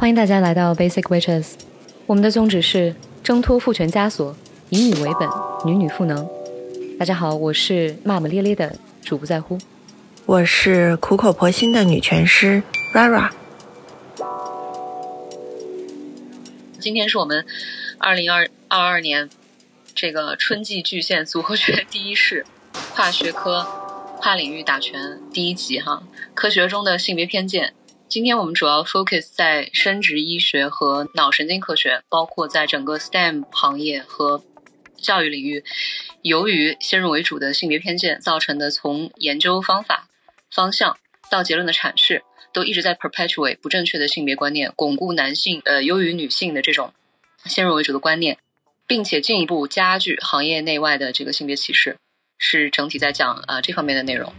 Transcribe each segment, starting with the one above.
欢迎大家来到 Basic Witches。我们的宗旨是挣脱父权枷锁，以女为本，女女赋能。大家好，我是骂骂咧咧的主不在乎。我是苦口婆心的女拳师 Rara。今天是我们二零二二二年这个春季巨献组合拳第一式跨学科、跨领域打拳第一集哈。科学中的性别偏见。今天我们主要 focus 在生殖医学和脑神经科学，包括在整个 STEM 行业和教育领域，由于先入为主的性别偏见造成的，从研究方法方向到结论的阐释，都一直在 perpetuate 不正确的性别观念，巩固男性呃优于女性的这种先入为主的观念，并且进一步加剧行业内外的这个性别歧视，是整体在讲啊这方面的内容。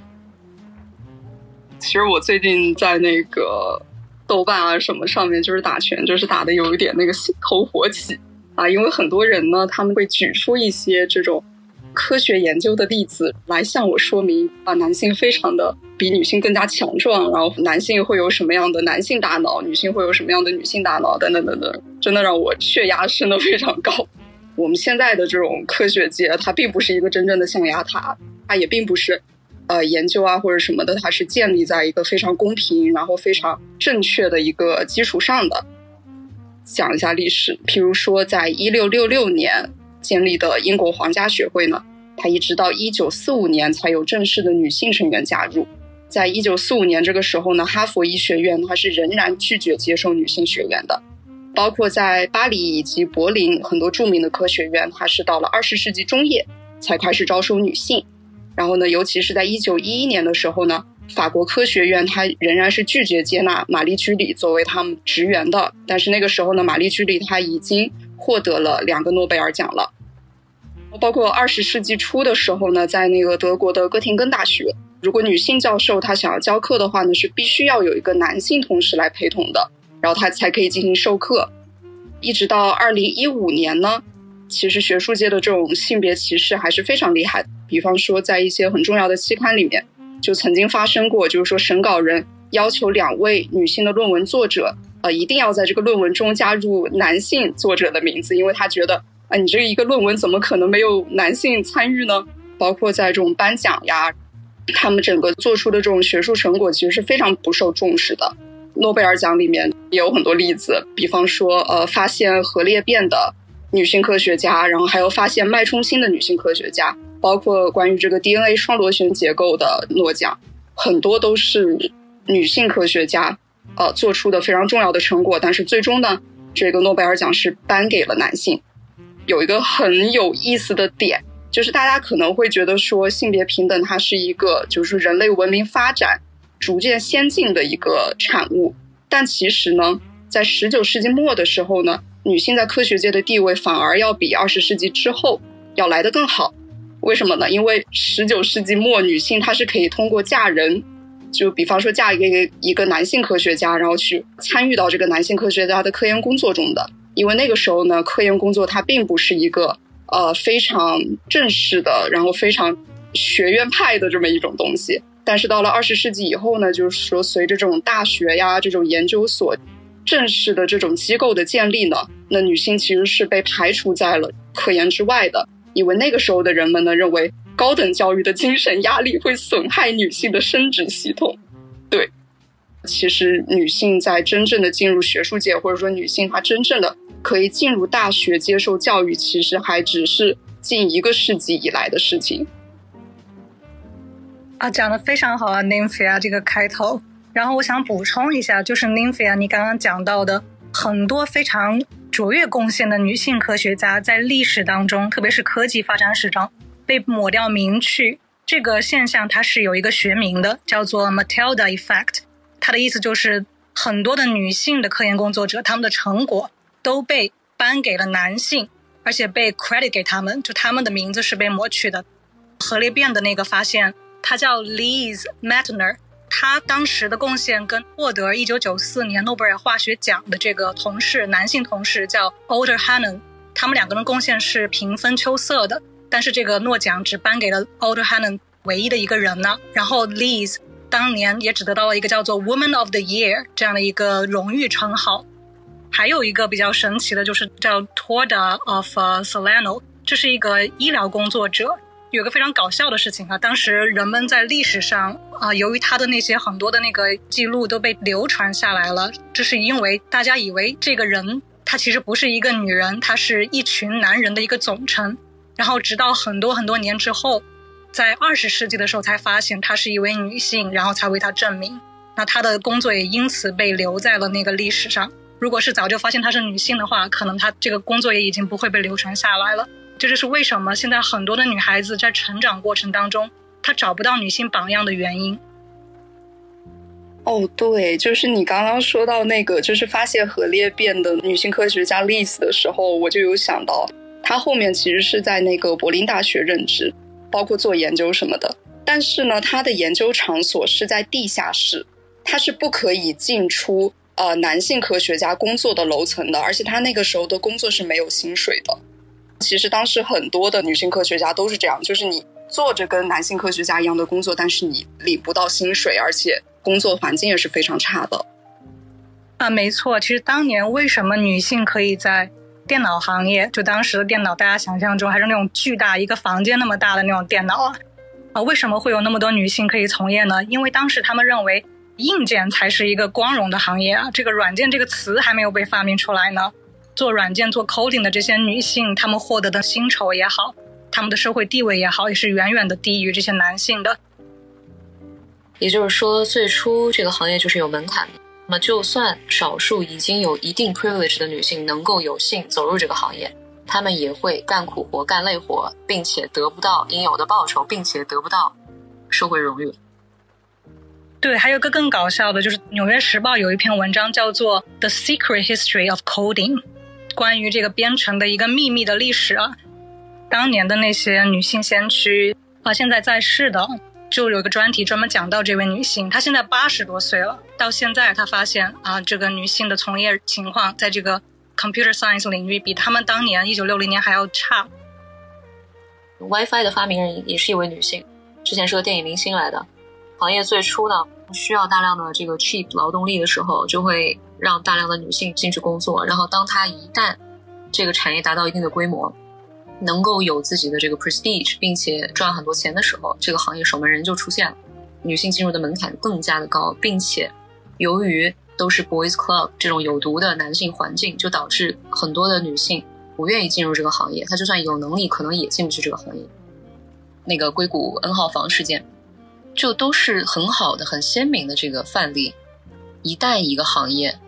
其实我最近在那个豆瓣啊什么上面，就是打拳，就是打的有一点那个心头火起啊，因为很多人呢，他们会举出一些这种科学研究的例子来向我说明啊，男性非常的比女性更加强壮，然后男性会有什么样的男性大脑，女性会有什么样的女性大脑，等等等等，真的让我血压升得非常高。我们现在的这种科学界，它并不是一个真正的象牙塔，它也并不是。呃，研究啊或者什么的，它是建立在一个非常公平，然后非常正确的一个基础上的。讲一下历史，譬如说，在一六六六年建立的英国皇家学会呢，它一直到一九四五年才有正式的女性成员加入。在一九四五年这个时候呢，哈佛医学院它是仍然拒绝接受女性学员的，包括在巴黎以及柏林很多著名的科学院，它是到了二十世纪中叶才开始招收女性。然后呢，尤其是在一九一一年的时候呢，法国科学院它仍然是拒绝接纳玛丽居里作为他们职员的。但是那个时候呢，玛丽居里她已经获得了两个诺贝尔奖了。包括二十世纪初的时候呢，在那个德国的哥廷根大学，如果女性教授她想要教课的话呢，是必须要有一个男性同事来陪同的，然后她才可以进行授课。一直到二零一五年呢。其实学术界的这种性别歧视还是非常厉害的。比方说，在一些很重要的期刊里面，就曾经发生过，就是说审稿人要求两位女性的论文作者，呃，一定要在这个论文中加入男性作者的名字，因为他觉得，啊，你这一个论文怎么可能没有男性参与呢？包括在这种颁奖呀，他们整个做出的这种学术成果其实是非常不受重视的。诺贝尔奖里面也有很多例子，比方说，呃，发现核裂变的。女性科学家，然后还有发现脉冲星的女性科学家，包括关于这个 DNA 双螺旋结构的诺奖，很多都是女性科学家呃做出的非常重要的成果。但是最终呢，这个诺贝尔奖是颁给了男性。有一个很有意思的点，就是大家可能会觉得说性别平等它是一个就是人类文明发展逐渐先进的一个产物，但其实呢，在十九世纪末的时候呢。女性在科学界的地位反而要比二十世纪之后要来得更好，为什么呢？因为十九世纪末女性她是可以通过嫁人，就比方说嫁一个一个男性科学家，然后去参与到这个男性科学家的科研工作中的。因为那个时候呢，科研工作它并不是一个呃非常正式的，然后非常学院派的这么一种东西。但是到了二十世纪以后呢，就是说随着这种大学呀这种研究所。正式的这种机构的建立呢，那女性其实是被排除在了科研之外的，因为那个时候的人们呢认为高等教育的精神压力会损害女性的生殖系统。对，其实女性在真正的进入学术界，或者说女性她真正的可以进入大学接受教育，其实还只是近一个世纪以来的事情。啊，讲的非常好啊 n y m p h a 这个开头。然后我想补充一下，就是 Nymphia，你刚刚讲到的很多非常卓越贡献的女性科学家，在历史当中，特别是科技发展史上被抹掉名去。这个现象它是有一个学名的，叫做 Matilda Effect。它的意思就是很多的女性的科研工作者，他们的成果都被颁给了男性，而且被 credit 给他们，就他们的名字是被抹去的。核裂变的那个发现，它叫 Liz Meitner。他当时的贡献跟获得一九九四年诺贝尔化学奖的这个同事，男性同事叫 Older Hannon，他们两个人贡献是平分秋色的。但是这个诺奖只颁给了 Older Hannon 唯一的一个人呢。然后 Liz 当年也只得到了一个叫做 Woman of the Year 这样的一个荣誉称号。还有一个比较神奇的，就是叫 Torda of Solano，这是一个医疗工作者。有个非常搞笑的事情啊，当时人们在历史上啊，由于他的那些很多的那个记录都被流传下来了，这是因为大家以为这个人他其实不是一个女人，他是一群男人的一个总称。然后直到很多很多年之后，在二十世纪的时候才发现她是一位女性，然后才为她证明。那她的工作也因此被留在了那个历史上。如果是早就发现她是女性的话，可能她这个工作也已经不会被流传下来了。这就是为什么现在很多的女孩子在成长过程当中，她找不到女性榜样的原因。哦，对，就是你刚刚说到那个，就是发现核裂变的女性科学家丽丝的时候，我就有想到，她后面其实是在那个柏林大学任职，包括做研究什么的。但是呢，她的研究场所是在地下室，她是不可以进出呃男性科学家工作的楼层的，而且她那个时候的工作是没有薪水的。其实当时很多的女性科学家都是这样，就是你做着跟男性科学家一样的工作，但是你领不到薪水，而且工作环境也是非常差的。啊，没错。其实当年为什么女性可以在电脑行业，就当时的电脑，大家想象中还是那种巨大一个房间那么大的那种电脑啊，啊，为什么会有那么多女性可以从业呢？因为当时他们认为硬件才是一个光荣的行业啊，这个软件这个词还没有被发明出来呢。做软件、做 coding 的这些女性，她们获得的薪酬也好，她们的社会地位也好，也是远远的低于这些男性的。也就是说，最初这个行业就是有门槛的。那么，就算少数已经有一定 privilege 的女性能够有幸走入这个行业，她们也会干苦活、干累活，并且得不到应有的报酬，并且得不到社会荣誉。对，还有个更搞笑的，就是《纽约时报》有一篇文章叫做《The Secret History of Coding》。关于这个编程的一个秘密的历史啊，当年的那些女性先驱啊，现在在世的，就有个专题专门讲到这位女性。她现在八十多岁了，到现在她发现啊，这个女性的从业情况在这个 computer science 领域比他们当年一九六零年还要差。WiFi 的发明人也是一位女性，之前是个电影明星来的。行业最初呢，需要大量的这个 cheap 劳动力的时候，就会。让大量的女性进去工作，然后当她一旦这个产业达到一定的规模，能够有自己的这个 prestige，并且赚很多钱的时候，这个行业守门人就出现了。女性进入的门槛更加的高，并且由于都是 boys club 这种有毒的男性环境，就导致很多的女性不愿意进入这个行业。她就算有能力，可能也进不去这个行业。那个硅谷 N 号房事件，就都是很好的、很鲜明的这个范例。一旦一个行业，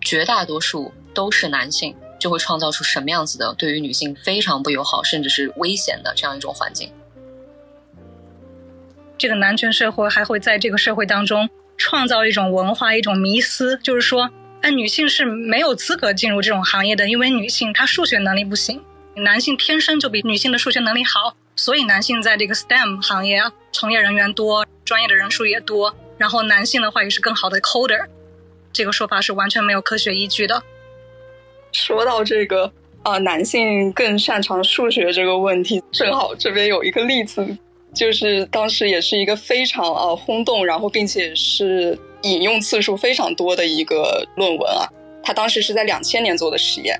绝大多数都是男性，就会创造出什么样子的对于女性非常不友好，甚至是危险的这样一种环境。这个男权社会还会在这个社会当中创造一种文化、一种迷思，就是说，哎，女性是没有资格进入这种行业的，因为女性她数学能力不行，男性天生就比女性的数学能力好，所以男性在这个 STEM 行业从业人员多，专业的人数也多，然后男性的话也是更好的 coder。这个说法是完全没有科学依据的。说到这个啊，男性更擅长数学这个问题，正好这边有一个例子，就是当时也是一个非常啊轰动，然后并且是引用次数非常多的一个论文啊。他当时是在两千年做的实验，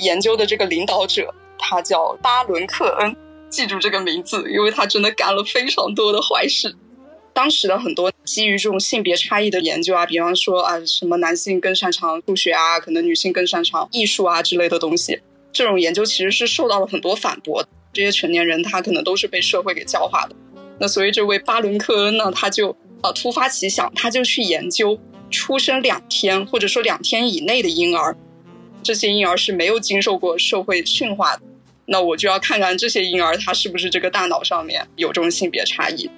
研究的这个领导者他叫巴伦克恩，记住这个名字，因为他真的干了非常多的坏事。当时的很多基于这种性别差异的研究啊，比方说啊，什么男性更擅长数学啊，可能女性更擅长艺术啊之类的东西，这种研究其实是受到了很多反驳。这些成年人他可能都是被社会给教化的。那所以这位巴伦克恩呢，他就啊突发奇想，他就去研究出生两天或者说两天以内的婴儿，这些婴儿是没有经受过社会驯化的。那我就要看看这些婴儿他是不是这个大脑上面有这种性别差异。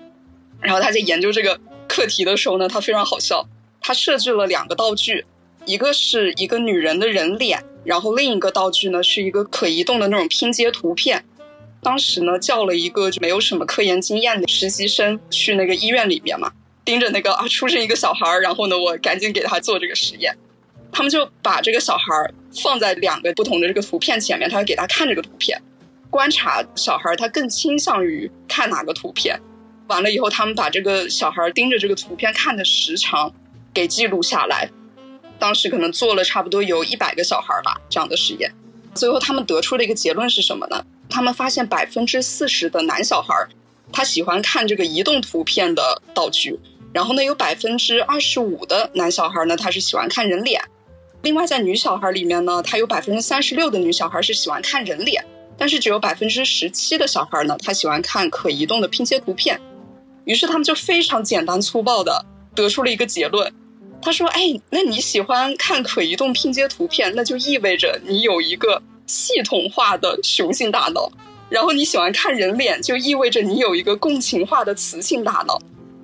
然后他在研究这个课题的时候呢，他非常好笑。他设置了两个道具，一个是一个女人的人脸，然后另一个道具呢是一个可移动的那种拼接图片。当时呢叫了一个就没有什么科研经验的实习生去那个医院里面嘛，盯着那个啊出生一个小孩儿，然后呢我赶紧给他做这个实验。他们就把这个小孩儿放在两个不同的这个图片前面，他给他看这个图片，观察小孩儿他更倾向于看哪个图片。完了以后，他们把这个小孩盯着这个图片看的时长给记录下来。当时可能做了差不多有一百个小孩吧这样的实验，最后他们得出的一个结论是什么呢？他们发现百分之四十的男小孩他喜欢看这个移动图片的道具，然后呢，有百分之二十五的男小孩呢，他是喜欢看人脸。另外，在女小孩里面呢，他有百分之三十六的女小孩是喜欢看人脸，但是只有百分之十七的小孩呢，他喜欢看可移动的拼接图片。于是他们就非常简单粗暴的得出了一个结论，他说：“哎，那你喜欢看可移动拼接图片，那就意味着你有一个系统化的雄性大脑。”然后你喜欢看人脸，就意味着你有一个共情化的雌性大脑。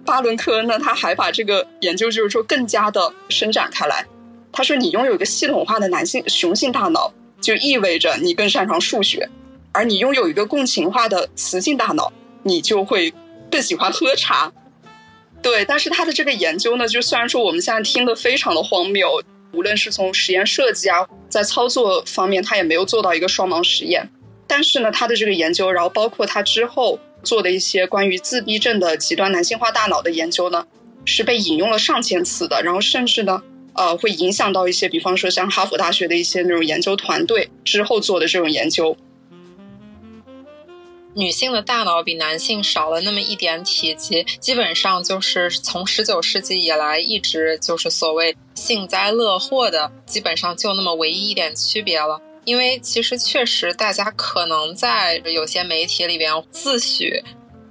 巴伦科呢，他还把这个研究就是说更加的伸展开来。他说，你拥有一个系统化的男性雄性大脑，就意味着你更擅长数学；而你拥有一个共情化的雌性大脑，你就会更喜欢喝茶。对，但是他的这个研究呢，就虽然说我们现在听的非常的荒谬，无论是从实验设计啊，在操作方面，他也没有做到一个双盲实验。但是呢，他的这个研究，然后包括他之后做的一些关于自闭症的极端男性化大脑的研究呢，是被引用了上千次的。然后甚至呢，呃，会影响到一些，比方说像哈佛大学的一些那种研究团队之后做的这种研究。女性的大脑比男性少了那么一点体积，基本上就是从十九世纪以来一直就是所谓幸灾乐祸的，基本上就那么唯一一点区别了。因为其实确实，大家可能在有些媒体里边自诩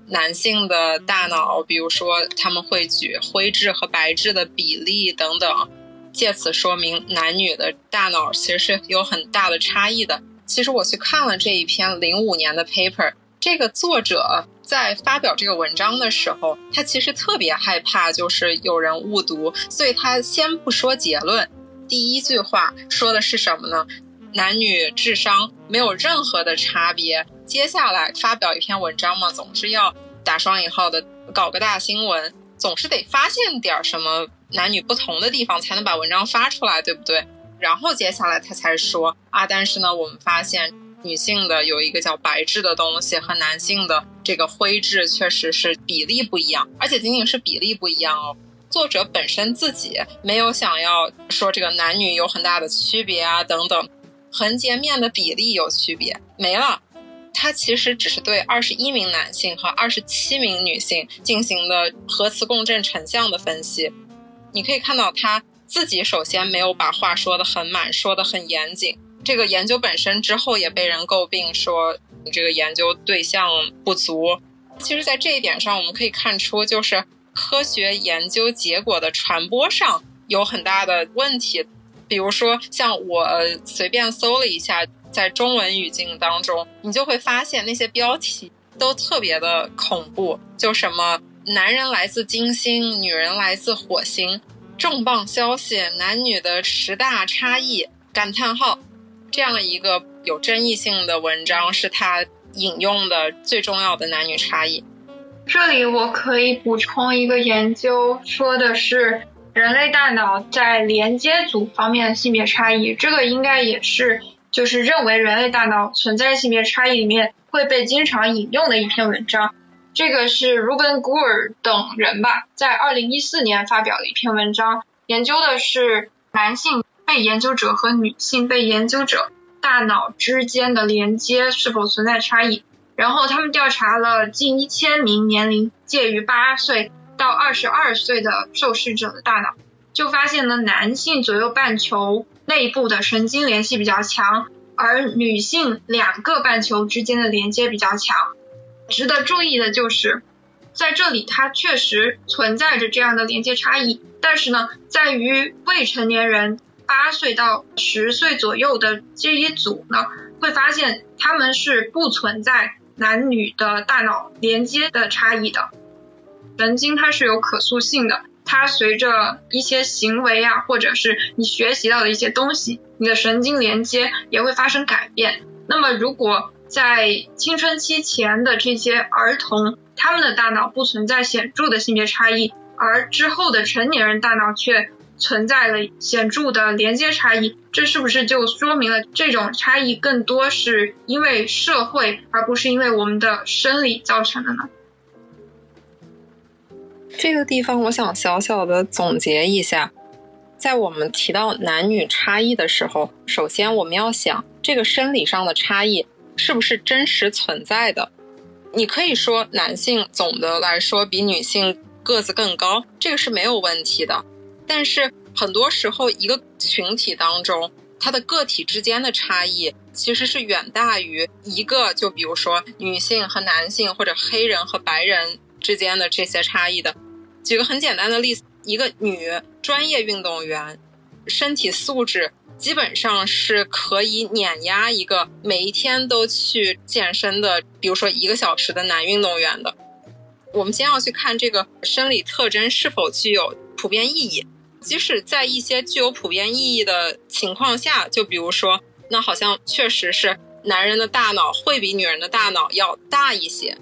男性的大脑，比如说他们会举灰质和白质的比例等等，借此说明男女的大脑其实是有很大的差异的。其实我去看了这一篇零五年的 paper，这个作者在发表这个文章的时候，他其实特别害怕就是有人误读，所以他先不说结论，第一句话说的是什么呢？男女智商没有任何的差别。接下来发表一篇文章嘛，总是要打双引号的搞个大新闻，总是得发现点什么男女不同的地方，才能把文章发出来，对不对？然后接下来他才说啊，但是呢，我们发现女性的有一个叫白质的东西和男性的这个灰质确实是比例不一样，而且仅仅是比例不一样哦。作者本身自己没有想要说这个男女有很大的区别啊，等等。横截面的比例有区别，没了。他其实只是对二十一名男性和二十七名女性进行的核磁共振成像的分析。你可以看到，他自己首先没有把话说的很满，说的很严谨。这个研究本身之后也被人诟病说，你这个研究对象不足。其实，在这一点上，我们可以看出，就是科学研究结果的传播上有很大的问题。比如说，像我随便搜了一下，在中文语境当中，你就会发现那些标题都特别的恐怖，就什么“男人来自金星，女人来自火星”，重磅消息，男女的十大差异感叹号，这样一个有争议性的文章是他引用的最重要的男女差异。这里我可以补充一个研究，说的是。人类大脑在连接组方面的性别差异，这个应该也是就是认为人类大脑存在性别差异里面会被经常引用的一篇文章。这个是 Ruben Gur 等人吧，在二零一四年发表的一篇文章，研究的是男性被研究者和女性被研究者大脑之间的连接是否存在差异。然后他们调查了近一千名年龄介于八岁。到二十二岁的受试者的大脑，就发现呢，男性左右半球内部的神经联系比较强，而女性两个半球之间的连接比较强。值得注意的就是，在这里它确实存在着这样的连接差异，但是呢，在于未成年人八岁到十岁左右的这一组呢，会发现他们是不存在男女的大脑连接的差异的。神经它是有可塑性的，它随着一些行为啊，或者是你学习到的一些东西，你的神经连接也会发生改变。那么，如果在青春期前的这些儿童，他们的大脑不存在显著的性别差异，而之后的成年人大脑却存在了显著的连接差异，这是不是就说明了这种差异更多是因为社会，而不是因为我们的生理造成的呢？这个地方，我想小小的总结一下，在我们提到男女差异的时候，首先我们要想这个生理上的差异是不是真实存在的。你可以说男性总的来说比女性个子更高，这个是没有问题的。但是很多时候，一个群体当中，它的个体之间的差异其实是远大于一个，就比如说女性和男性或者黑人和白人之间的这些差异的。举个很简单的例子，一个女专业运动员，身体素质基本上是可以碾压一个每一天都去健身的，比如说一个小时的男运动员的。我们先要去看这个生理特征是否具有普遍意义。即使在一些具有普遍意义的情况下，就比如说，那好像确实是男人的大脑会比女人的大脑要大一些。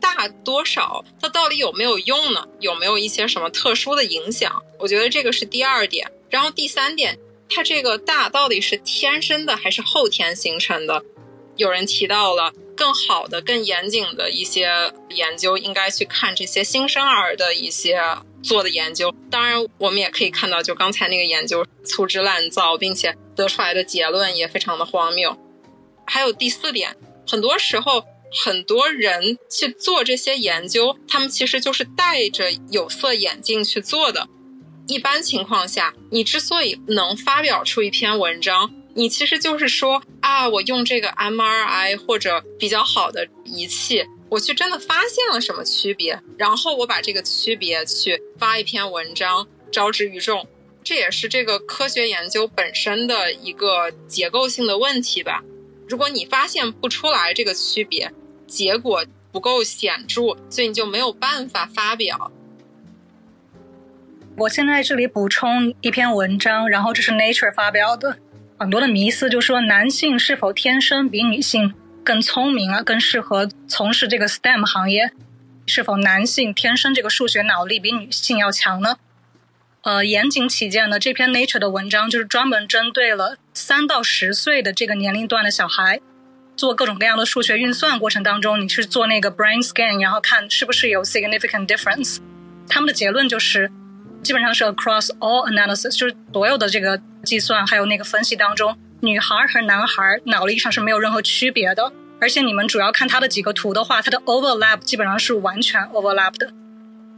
大多少？它到底有没有用呢？有没有一些什么特殊的影响？我觉得这个是第二点。然后第三点，它这个大到底是天生的还是后天形成的？有人提到了更好的、更严谨的一些研究，应该去看这些新生儿的一些做的研究。当然，我们也可以看到，就刚才那个研究粗制滥造，并且得出来的结论也非常的荒谬。还有第四点，很多时候。很多人去做这些研究，他们其实就是戴着有色眼镜去做的。一般情况下，你之所以能发表出一篇文章，你其实就是说啊，我用这个 MRI 或者比较好的仪器，我去真的发现了什么区别，然后我把这个区别去发一篇文章，招之于众。这也是这个科学研究本身的一个结构性的问题吧。如果你发现不出来这个区别，结果不够显著，所以你就没有办法发表。我现在这里补充一篇文章，然后这是 Nature 发表的，很多的迷思就说男性是否天生比女性更聪明啊，更适合从事这个 STEM 行业？是否男性天生这个数学脑力比女性要强呢？呃，严谨起见呢，这篇 Nature 的文章就是专门针对了三到十岁的这个年龄段的小孩。做各种各样的数学运算过程当中，你去做那个 brain scan，然后看是不是有 significant difference。他们的结论就是，基本上是 across all analysis，就是所有的这个计算还有那个分析当中，女孩和男孩脑力上是没有任何区别的。而且你们主要看它的几个图的话，它的 overlap 基本上是完全 overlap 的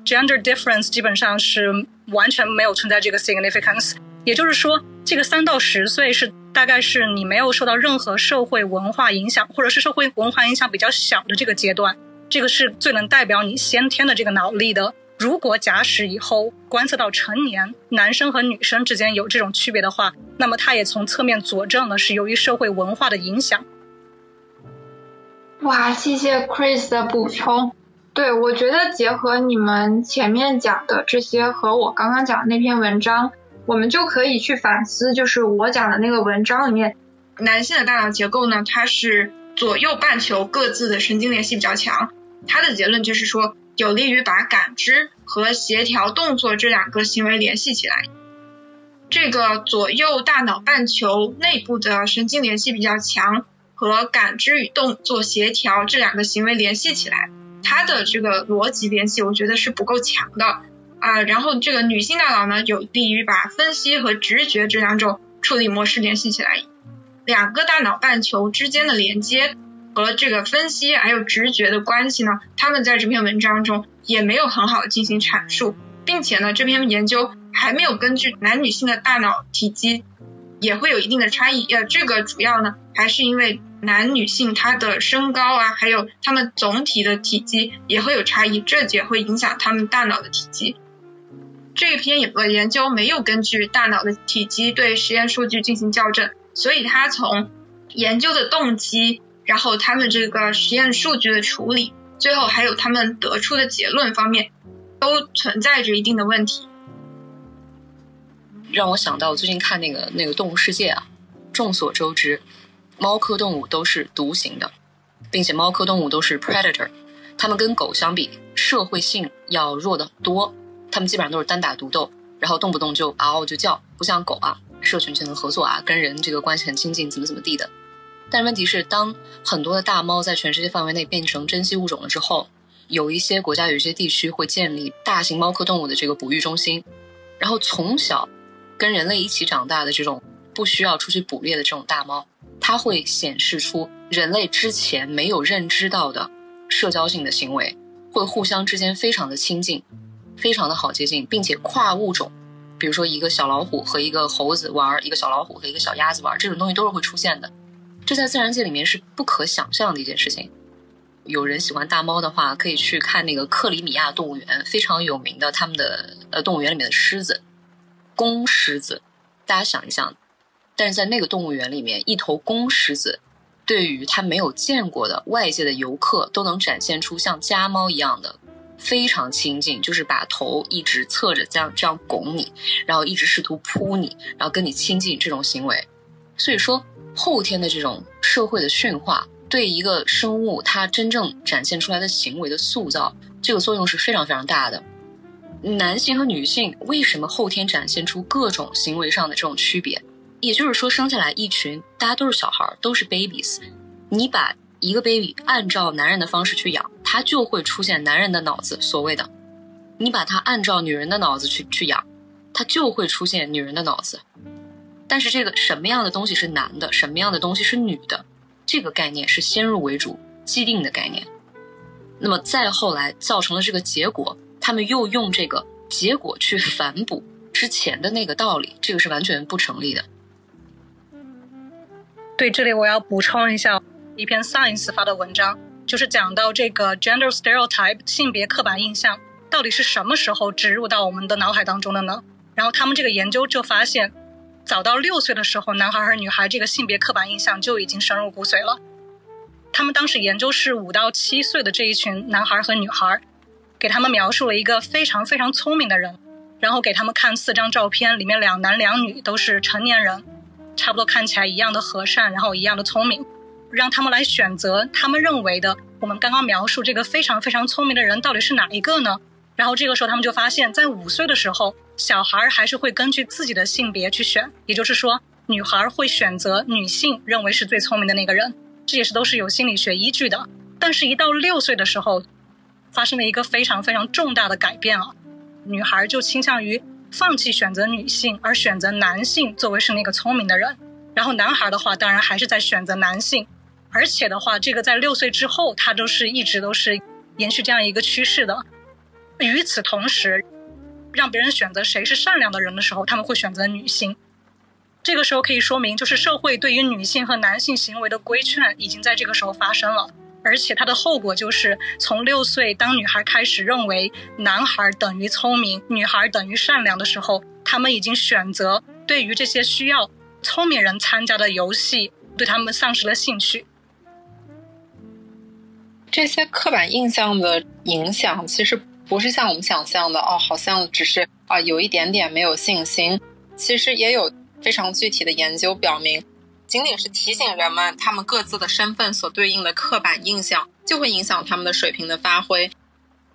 ，gender difference 基本上是完全没有存在这个 significance。也就是说，这个三到十岁是。大概是你没有受到任何社会文化影响，或者是社会文化影响比较小的这个阶段，这个是最能代表你先天的这个脑力的。如果假使以后观测到成年男生和女生之间有这种区别的话，那么它也从侧面佐证了是由于社会文化的影响。哇，谢谢 Chris 的补充。对我觉得结合你们前面讲的这些和我刚刚讲的那篇文章。我们就可以去反思，就是我讲的那个文章里面，男性的大脑结构呢，它是左右半球各自的神经联系比较强。他的结论就是说，有利于把感知和协调动作这两个行为联系起来。这个左右大脑半球内部的神经联系比较强，和感知与动作协调这两个行为联系起来，它的这个逻辑联系，我觉得是不够强的。啊，然后这个女性大脑呢，有利于把分析和直觉这两种处理模式联系起来。两个大脑半球之间的连接和这个分析还有直觉的关系呢，他们在这篇文章中也没有很好的进行阐述，并且呢，这篇研究还没有根据男女性的大脑体积也会有一定的差异。呃，这个主要呢，还是因为男女性他的身高啊，还有他们总体的体积也会有差异，这也会影响他们大脑的体积。这篇研究没有根据大脑的体积对实验数据进行校正，所以它从研究的动机，然后他们这个实验数据的处理，最后还有他们得出的结论方面，都存在着一定的问题。让我想到最近看那个那个动物世界啊，众所周知，猫科动物都是独行的，并且猫科动物都是 predator，它们跟狗相比，社会性要弱得多。他们基本上都是单打独斗，然后动不动就嗷就叫，不像狗啊，社群性能合作啊，跟人这个关系很亲近，怎么怎么地的。但问题是，当很多的大猫在全世界范围内变成珍稀物种了之后，有一些国家、有一些地区会建立大型猫科动物的这个哺育中心，然后从小跟人类一起长大的这种不需要出去捕猎的这种大猫，它会显示出人类之前没有认知到的社交性的行为，会互相之间非常的亲近，非常的好接近，并且跨物种，比如说一个小老虎和一个猴子玩，一个小老虎和一个小鸭子玩，这种东西都是会出现的。这在自然界里面是不可想象的一件事情。有人喜欢大猫的话，可以去看那个克里米亚动物园，非常有名的他们的呃动物园里面的狮子，公狮子。大家想一想，但是在那个动物园里面，一头公狮子对于他没有见过的外界的游客，都能展现出像家猫一样的非常亲近，就是把头一直侧着这样这样拱你，然后一直试图扑你，然后跟你亲近这种行为。所以说。后天的这种社会的驯化，对一个生物它真正展现出来的行为的塑造，这个作用是非常非常大的。男性和女性为什么后天展现出各种行为上的这种区别？也就是说，生下来一群大家都是小孩，都是 babies，你把一个 baby 按照男人的方式去养，他就会出现男人的脑子。所谓的，你把它按照女人的脑子去去养，它就会出现女人的脑子。但是这个什么样的东西是男的，什么样的东西是女的，这个概念是先入为主既定的概念。那么再后来造成了这个结果，他们又用这个结果去反哺之前的那个道理，这个是完全不成立的。对，这里我要补充一下一篇 Science 发的文章，就是讲到这个 gender stereotype 性别刻板印象到底是什么时候植入到我们的脑海当中的呢？然后他们这个研究就发现。早到六岁的时候，男孩和女孩这个性别刻板印象就已经深入骨髓了。他们当时研究是五到七岁的这一群男孩和女孩，给他们描述了一个非常非常聪明的人，然后给他们看四张照片，里面两男两女都是成年人，差不多看起来一样的和善，然后一样的聪明，让他们来选择他们认为的我们刚刚描述这个非常非常聪明的人到底是哪一个呢？然后这个时候他们就发现，在五岁的时候。小孩儿还是会根据自己的性别去选，也就是说，女孩会选择女性认为是最聪明的那个人，这也是都是有心理学依据的。但是，一到六岁的时候，发生了一个非常非常重大的改变啊，女孩就倾向于放弃选择女性，而选择男性作为是那个聪明的人。然后，男孩的话，当然还是在选择男性，而且的话，这个在六岁之后，他都是一直都是延续这样一个趋势的。与此同时，让别人选择谁是善良的人的时候，他们会选择女性。这个时候可以说明，就是社会对于女性和男性行为的规劝已经在这个时候发生了，而且它的后果就是从六岁，当女孩开始认为男孩等于聪明，女孩等于善良的时候，他们已经选择对于这些需要聪明人参加的游戏，对他们丧失了兴趣。这些刻板印象的影响，其实。不是像我们想象的哦，好像只是啊有一点点没有信心。其实也有非常具体的研究表明，仅仅是提醒人们他们各自的身份所对应的刻板印象，就会影响他们的水平的发挥。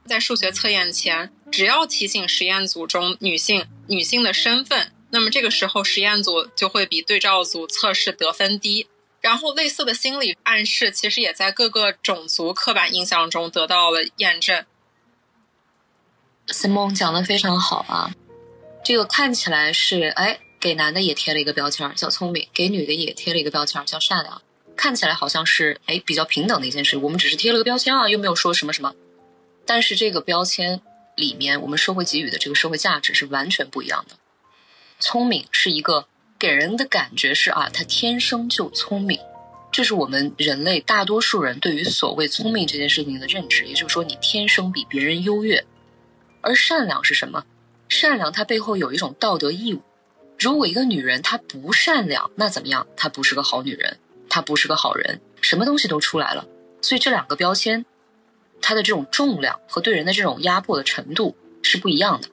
在数学测验前，只要提醒实验组中女性女性的身份，那么这个时候实验组就会比对照组测试得分低。然后类似的心理暗示，其实也在各个种族刻板印象中得到了验证。Simon 讲的非常好啊，这个看起来是哎，给男的也贴了一个标签叫聪明，给女的也贴了一个标签叫善良，看起来好像是哎比较平等的一件事。我们只是贴了个标签啊，又没有说什么什么。但是这个标签里面，我们社会给予的这个社会价值是完全不一样的。聪明是一个给人的感觉是啊，他天生就聪明，这是我们人类大多数人对于所谓聪明这件事情的认知，也就是说你天生比别人优越。而善良是什么？善良它背后有一种道德义务。如果一个女人她不善良，那怎么样？她不是个好女人，她不是个好人，什么东西都出来了。所以这两个标签，它的这种重量和对人的这种压迫的程度是不一样的。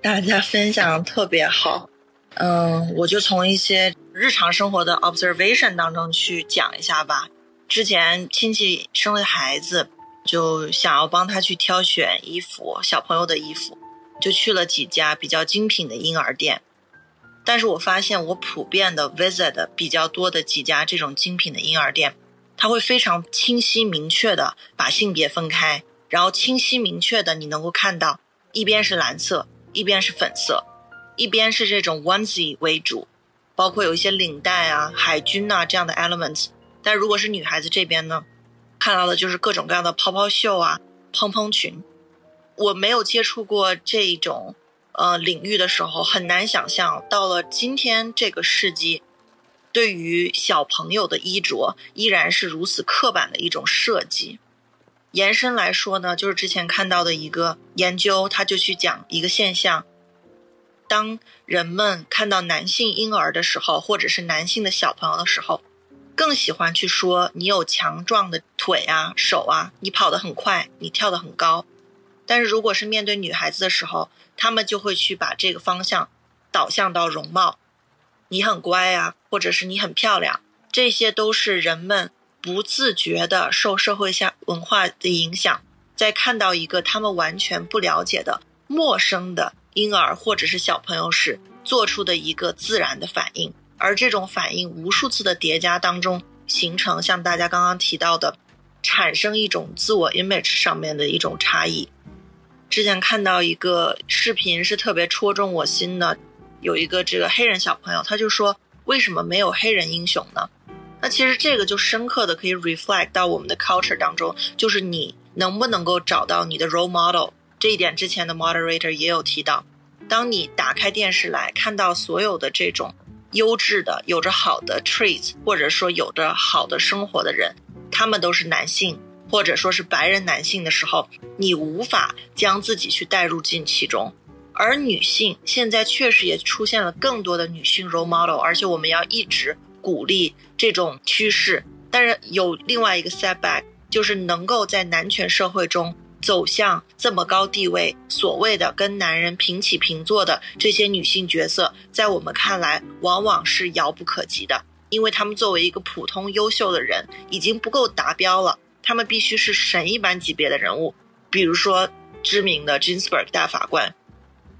大家分享特别好，嗯，我就从一些日常生活的 observation 当中去讲一下吧。之前亲戚生了孩子。就想要帮他去挑选衣服，小朋友的衣服，就去了几家比较精品的婴儿店。但是我发现，我普遍的 visit 比较多的几家这种精品的婴儿店，他会非常清晰明确的把性别分开，然后清晰明确的你能够看到，一边是蓝色，一边是粉色，一边是这种 onesie 为主，包括有一些领带啊、海军呐、这样的 elements。但如果是女孩子这边呢，看到的就是各种各样的泡泡袖啊、蓬蓬裙。我没有接触过这种呃领域的时候，很难想象到了今天这个世纪，对于小朋友的衣着依然是如此刻板的一种设计。延伸来说呢，就是之前看到的一个研究，他就去讲一个现象：当人们看到男性婴儿的时候，或者是男性的小朋友的时候，更喜欢去说你有强壮的腿啊、手啊，你跑得很快，你跳得很高。但是如果是面对女孩子的时候，他们就会去把这个方向导向到容貌，你很乖啊，或者是你很漂亮，这些都是人们不自觉的受社会下文化的影响，在看到一个他们完全不了解的陌生的婴儿或者是小朋友时做出的一个自然的反应，而这种反应无数次的叠加当中，形成像大家刚刚提到的，产生一种自我 image 上面的一种差异。之前看到一个视频是特别戳中我心的，有一个这个黑人小朋友，他就说为什么没有黑人英雄呢？那其实这个就深刻的可以 reflect 到我们的 culture 当中，就是你能不能够找到你的 role model 这一点，之前的 moderator 也有提到。当你打开电视来看到所有的这种优质的、有着好的 traits 或者说有着好的生活的人，他们都是男性。或者说是白人男性的时候，你无法将自己去带入进其中，而女性现在确实也出现了更多的女性 role model，而且我们要一直鼓励这种趋势。但是有另外一个 setback，就是能够在男权社会中走向这么高地位，所谓的跟男人平起平坐的这些女性角色，在我们看来往往是遥不可及的，因为他们作为一个普通优秀的人，已经不够达标了。他们必须是神一般级别的人物，比如说知名的 Ginsburg 大法官。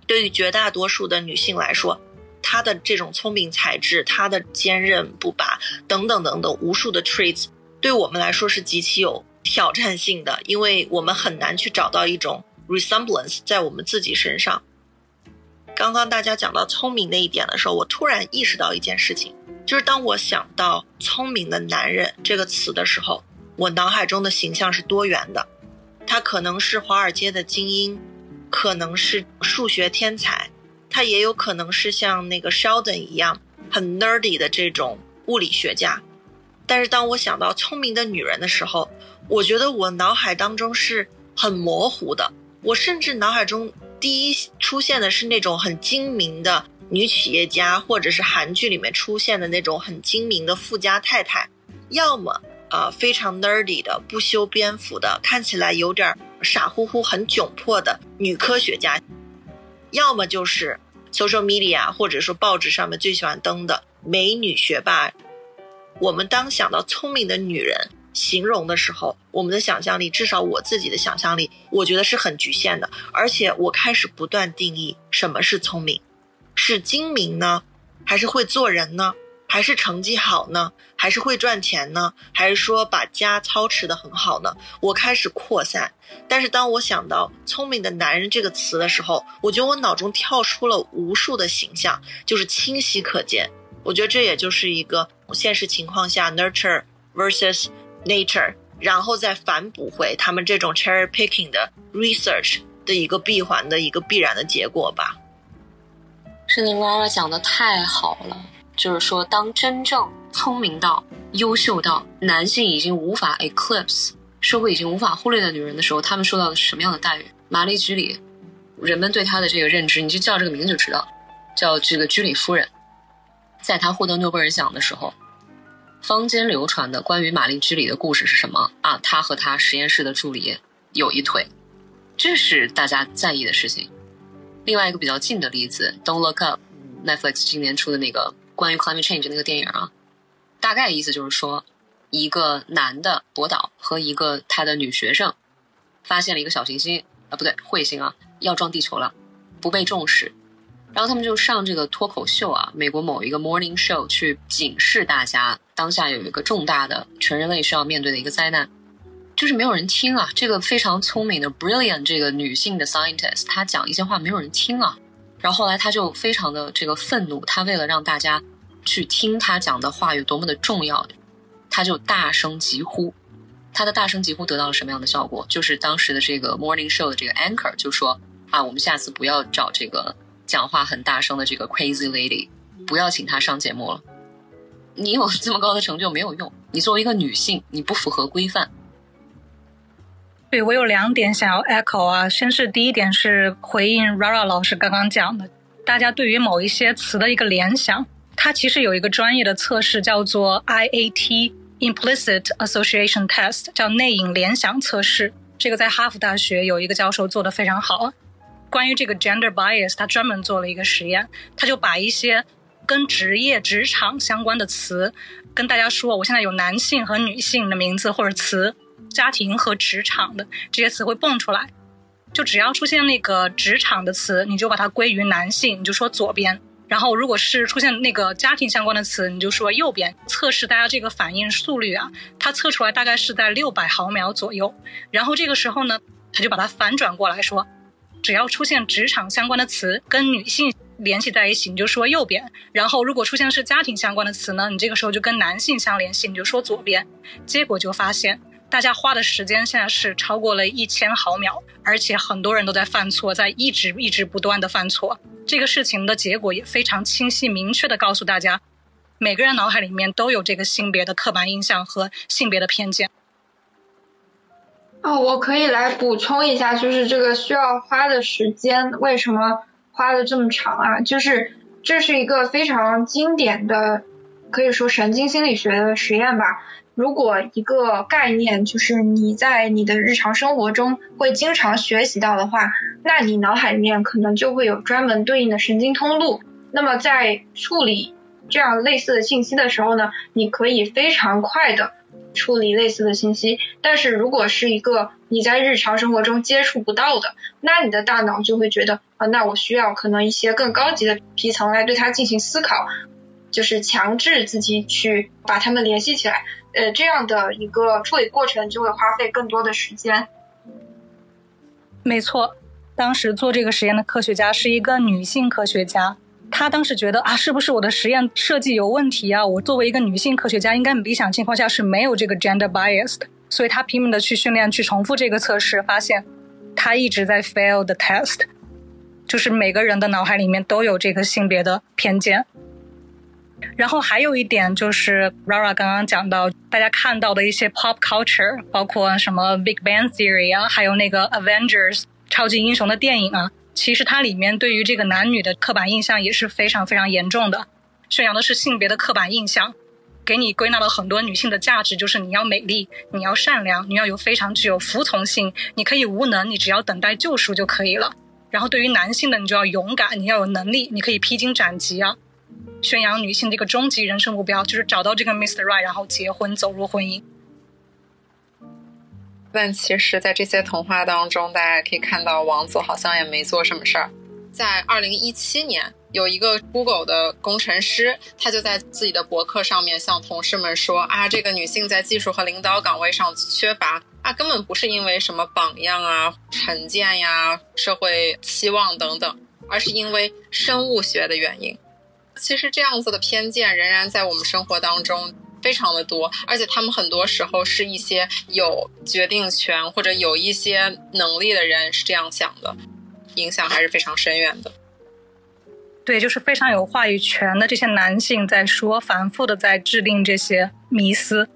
对于绝大多数的女性来说，她的这种聪明才智、她的坚韧不拔等等等等无数的 traits，对我们来说是极其有挑战性的，因为我们很难去找到一种 resemblance 在我们自己身上。刚刚大家讲到聪明那一点的时候，我突然意识到一件事情，就是当我想到“聪明的男人”这个词的时候。我脑海中的形象是多元的，他可能是华尔街的精英，可能是数学天才，他也有可能是像那个 Sheldon 一样很 nerdy 的这种物理学家。但是当我想到聪明的女人的时候，我觉得我脑海当中是很模糊的。我甚至脑海中第一出现的是那种很精明的女企业家，或者是韩剧里面出现的那种很精明的富家太太，要么。呃，非常 nerdy 的、不修边幅的、看起来有点傻乎乎、很窘迫的女科学家，要么就是 social media 或者说报纸上面最喜欢登的美女学霸。我们当想到聪明的女人形容的时候，我们的想象力，至少我自己的想象力，我觉得是很局限的。而且我开始不断定义什么是聪明，是精明呢，还是会做人呢？还是成绩好呢？还是会赚钱呢？还是说把家操持的很好呢？我开始扩散，但是当我想到“聪明的男人”这个词的时候，我觉得我脑中跳出了无数的形象，就是清晰可见。我觉得这也就是一个现实情况下 nurture versus nature，然后再反补回他们这种 cherry picking 的 research 的一个闭环的一个必然的结果吧。是的，Lara 讲的太好了。就是说，当真正聪明到、优秀到男性已经无法 eclipse，社会已经无法忽略的女人的时候，他们受到的是什么样的待遇？玛丽居里，人们对她的这个认知，你就叫这个名字就知道，叫这个居里夫人。在她获得诺贝尔奖的时候，坊间流传的关于玛丽居里的故事是什么啊？他和他实验室的助理有一腿，这是大家在意的事情。另外一个比较近的例子，Don't Look Up，Netflix 今年出的那个。关于 climate change 那个电影啊，大概意思就是说，一个男的博导和一个他的女学生发现了一个小行星啊，不对，彗星啊，要撞地球了，不被重视，然后他们就上这个脱口秀啊，美国某一个 morning show 去警示大家，当下有一个重大的全人类需要面对的一个灾难，就是没有人听啊，这个非常聪明的 brilliant 这个女性的 scientist，她讲一些话没有人听啊。然后后来她就非常的这个愤怒，她为了让大家去听她讲的话有多么的重要，她就大声疾呼。她的大声疾呼得到了什么样的效果？就是当时的这个 morning show 的这个 anchor 就说啊，我们下次不要找这个讲话很大声的这个 crazy lady，不要请她上节目了。你有这么高的成就没有用，你作为一个女性，你不符合规范。对我有两点想要 echo 啊，先是第一点是回应 Rara 老师刚刚讲的，大家对于某一些词的一个联想，它其实有一个专业的测试叫做 IAT Implicit Association Test，叫内隐联想测试。这个在哈佛大学有一个教授做的非常好。关于这个 gender bias，他专门做了一个实验，他就把一些跟职业、职场相关的词跟大家说，我现在有男性和女性的名字或者词。家庭和职场的这些词会蹦出来，就只要出现那个职场的词，你就把它归于男性，你就说左边；然后如果是出现那个家庭相关的词，你就说右边。测试大家这个反应速率啊，它测出来大概是在六百毫秒左右。然后这个时候呢，他就把它反转过来说，只要出现职场相关的词跟女性联系在一起，你就说右边；然后如果出现是家庭相关的词呢，你这个时候就跟男性相联系，你就说左边。结果就发现。大家花的时间现在是超过了一千毫秒，而且很多人都在犯错，在一直一直不断的犯错。这个事情的结果也非常清晰明确的告诉大家，每个人脑海里面都有这个性别的刻板印象和性别的偏见。哦，我可以来补充一下，就是这个需要花的时间为什么花的这么长啊？就是这是一个非常经典的，可以说神经心理学的实验吧。如果一个概念就是你在你的日常生活中会经常学习到的话，那你脑海里面可能就会有专门对应的神经通路。那么在处理这样类似的信息的时候呢，你可以非常快的处理类似的信息。但是如果是一个你在日常生活中接触不到的，那你的大脑就会觉得啊，那我需要可能一些更高级的皮层来对它进行思考，就是强制自己去把它们联系起来。呃，这样的一个处理过程就会花费更多的时间。没错，当时做这个实验的科学家是一个女性科学家，她当时觉得啊，是不是我的实验设计有问题啊？我作为一个女性科学家，应该理想情况下是没有这个 gender bias 的。所以她拼命的去训练，去重复这个测试，发现她一直在 fail the test，就是每个人的脑海里面都有这个性别的偏见。然后还有一点就是 Rara 刚刚讲到，大家看到的一些 pop culture，包括什么 Big Bang Theory 啊，还有那个 Avengers 超级英雄的电影啊，其实它里面对于这个男女的刻板印象也是非常非常严重的，宣扬的是性别的刻板印象，给你归纳了很多女性的价值，就是你要美丽，你要善良，你要有非常具有服从性，你可以无能，你只要等待救赎就可以了。然后对于男性的，你就要勇敢，你要有能力，你可以披荆斩棘啊。宣扬女性这个终极人生目标就是找到这个 Mr. Right，然后结婚走入婚姻。但其实，在这些童话当中，大家可以看到，王子好像也没做什么事儿。在二零一七年，有一个 Google 的工程师，他就在自己的博客上面向同事们说：“啊，这个女性在技术和领导岗位上缺乏啊，根本不是因为什么榜样啊、成见呀、社会期望等等，而是因为生物学的原因。”其实这样子的偏见仍然在我们生活当中非常的多，而且他们很多时候是一些有决定权或者有一些能力的人是这样想的，影响还是非常深远的。对，就是非常有话语权的这些男性在说，反复的在制定这些迷思。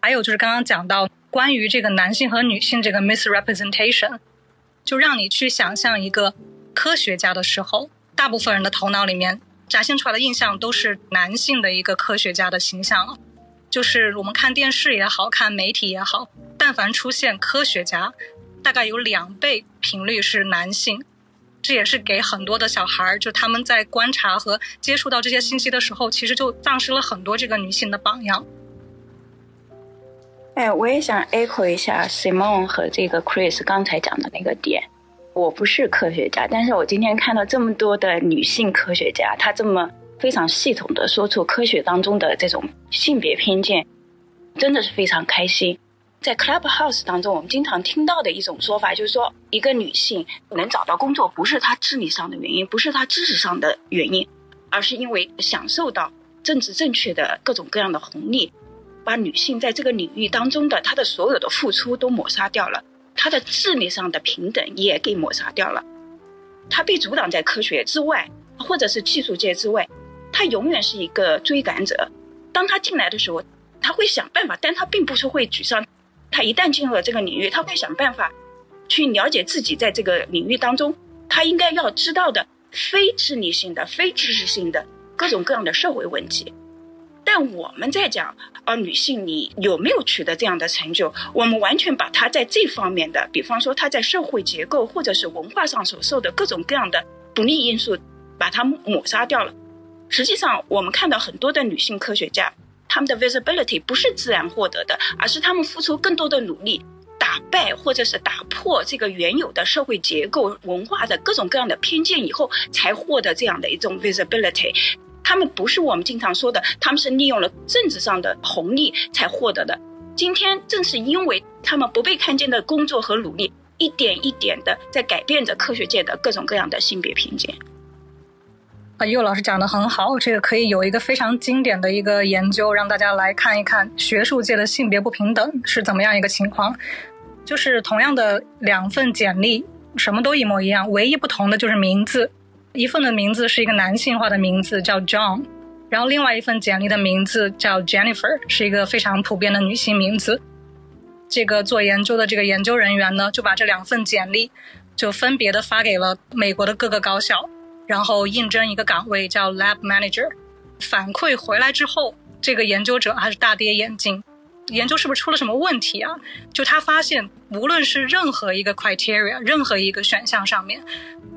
还有就是刚刚讲到关于这个男性和女性这个 misrepresentation，就让你去想象一个科学家的时候，大部分人的头脑里面。展现出来的印象都是男性的一个科学家的形象了，就是我们看电视也好看媒体也好，但凡出现科学家，大概有两倍频率是男性，这也是给很多的小孩儿，就他们在观察和接触到这些信息的时候，其实就丧失了很多这个女性的榜样。哎，我也想 echo 一下 Simon 和这个 Chris 刚才讲的那个点。我不是科学家，但是我今天看到这么多的女性科学家，她这么非常系统的说出科学当中的这种性别偏见，真的是非常开心。在 Clubhouse 当中，我们经常听到的一种说法，就是说，一个女性能找到工作，不是她智力上的原因，不是她知识上的原因，而是因为享受到政治正确的各种各样的红利，把女性在这个领域当中的她的所有的付出都抹杀掉了，她的智力上的平等也给抹杀掉了，她被阻挡在科学之外，或者是技术界之外，她永远是一个追赶者。当她进来的时候，她会想办法，但她并不是会沮丧。他一旦进入了这个领域，他会想办法去了解自己在这个领域当中他应该要知道的非智力性的、非知识性的各种各样的社会问题。但我们在讲啊，女性你有没有取得这样的成就？我们完全把她在这方面的，比方说她在社会结构或者是文化上所受的各种各样的不利因素，把它抹杀掉了。实际上，我们看到很多的女性科学家。他们的 visibility 不是自然获得的，而是他们付出更多的努力，打败或者是打破这个原有的社会结构、文化的各种各样的偏见以后，才获得这样的一种 visibility。他们不是我们经常说的，他们是利用了政治上的红利才获得的。今天正是因为他们不被看见的工作和努力，一点一点的在改变着科学界的各种各样的性别偏见。啊，佑老师讲的很好，这个可以有一个非常经典的一个研究，让大家来看一看学术界的性别不平等是怎么样一个情况。就是同样的两份简历，什么都一模一样，唯一不同的就是名字。一份的名字是一个男性化的名字，叫 John，然后另外一份简历的名字叫 Jennifer，是一个非常普遍的女性名字。这个做研究的这个研究人员呢，就把这两份简历就分别的发给了美国的各个高校。然后应征一个岗位叫 lab manager，反馈回来之后，这个研究者还是大跌眼镜，研究是不是出了什么问题啊？就他发现，无论是任何一个 criteria，任何一个选项上面，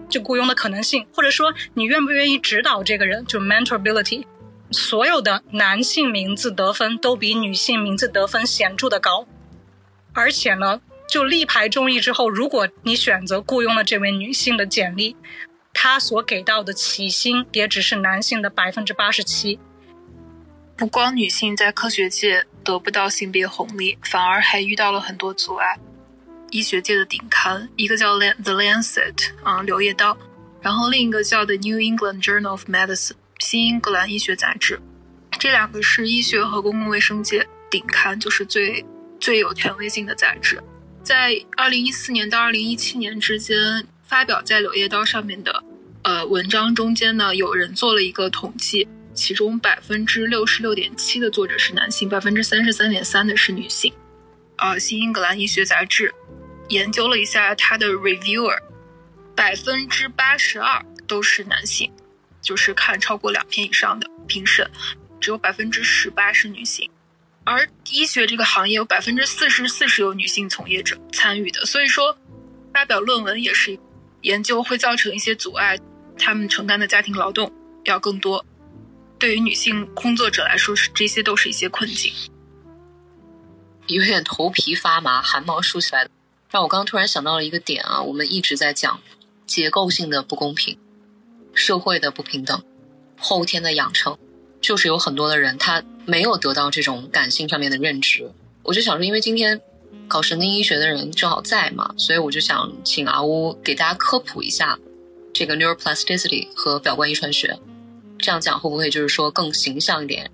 就雇佣的可能性，或者说你愿不愿意指导这个人，就 mentorability，所有的男性名字得分都比女性名字得分显著的高，而且呢，就力排众议之后，如果你选择雇佣了这位女性的简历。他所给到的起薪也只是男性的百分之八十七。不光女性在科学界得不到性别红利，反而还遇到了很多阻碍。医学界的顶刊，一个叫《The Lancet》啊，《柳叶刀》，然后另一个叫《The New England Journal of Medicine》新英格兰医学杂志，这两个是医学和公共卫生界顶刊，就是最最有权威性的杂志。在二零一四年到二零一七年之间。发表在《柳叶刀》上面的，呃，文章中间呢，有人做了一个统计，其中百分之六十六点七的作者是男性，百分之三十三点三的是女性。啊，《新英格兰医学杂志》研究了一下它的 reviewer，百分之八十二都是男性，就是看超过两篇以上的评审，只有百分之十八是女性。而医学这个行业有百分之四十四是由女性从业者参与的，所以说发表论文也是。研究会造成一些阻碍，他们承担的家庭劳动要更多。对于女性工作者来说，是这些都是一些困境。有点头皮发麻，汗毛竖起来，让我刚刚突然想到了一个点啊！我们一直在讲结构性的不公平、社会的不平等、后天的养成，就是有很多的人他没有得到这种感性上面的认知。我就想说，因为今天。搞神经医学的人正好在嘛，所以我就想请阿乌给大家科普一下这个 neuroplasticity 和表观遗传学，这样讲会不会就是说更形象一点？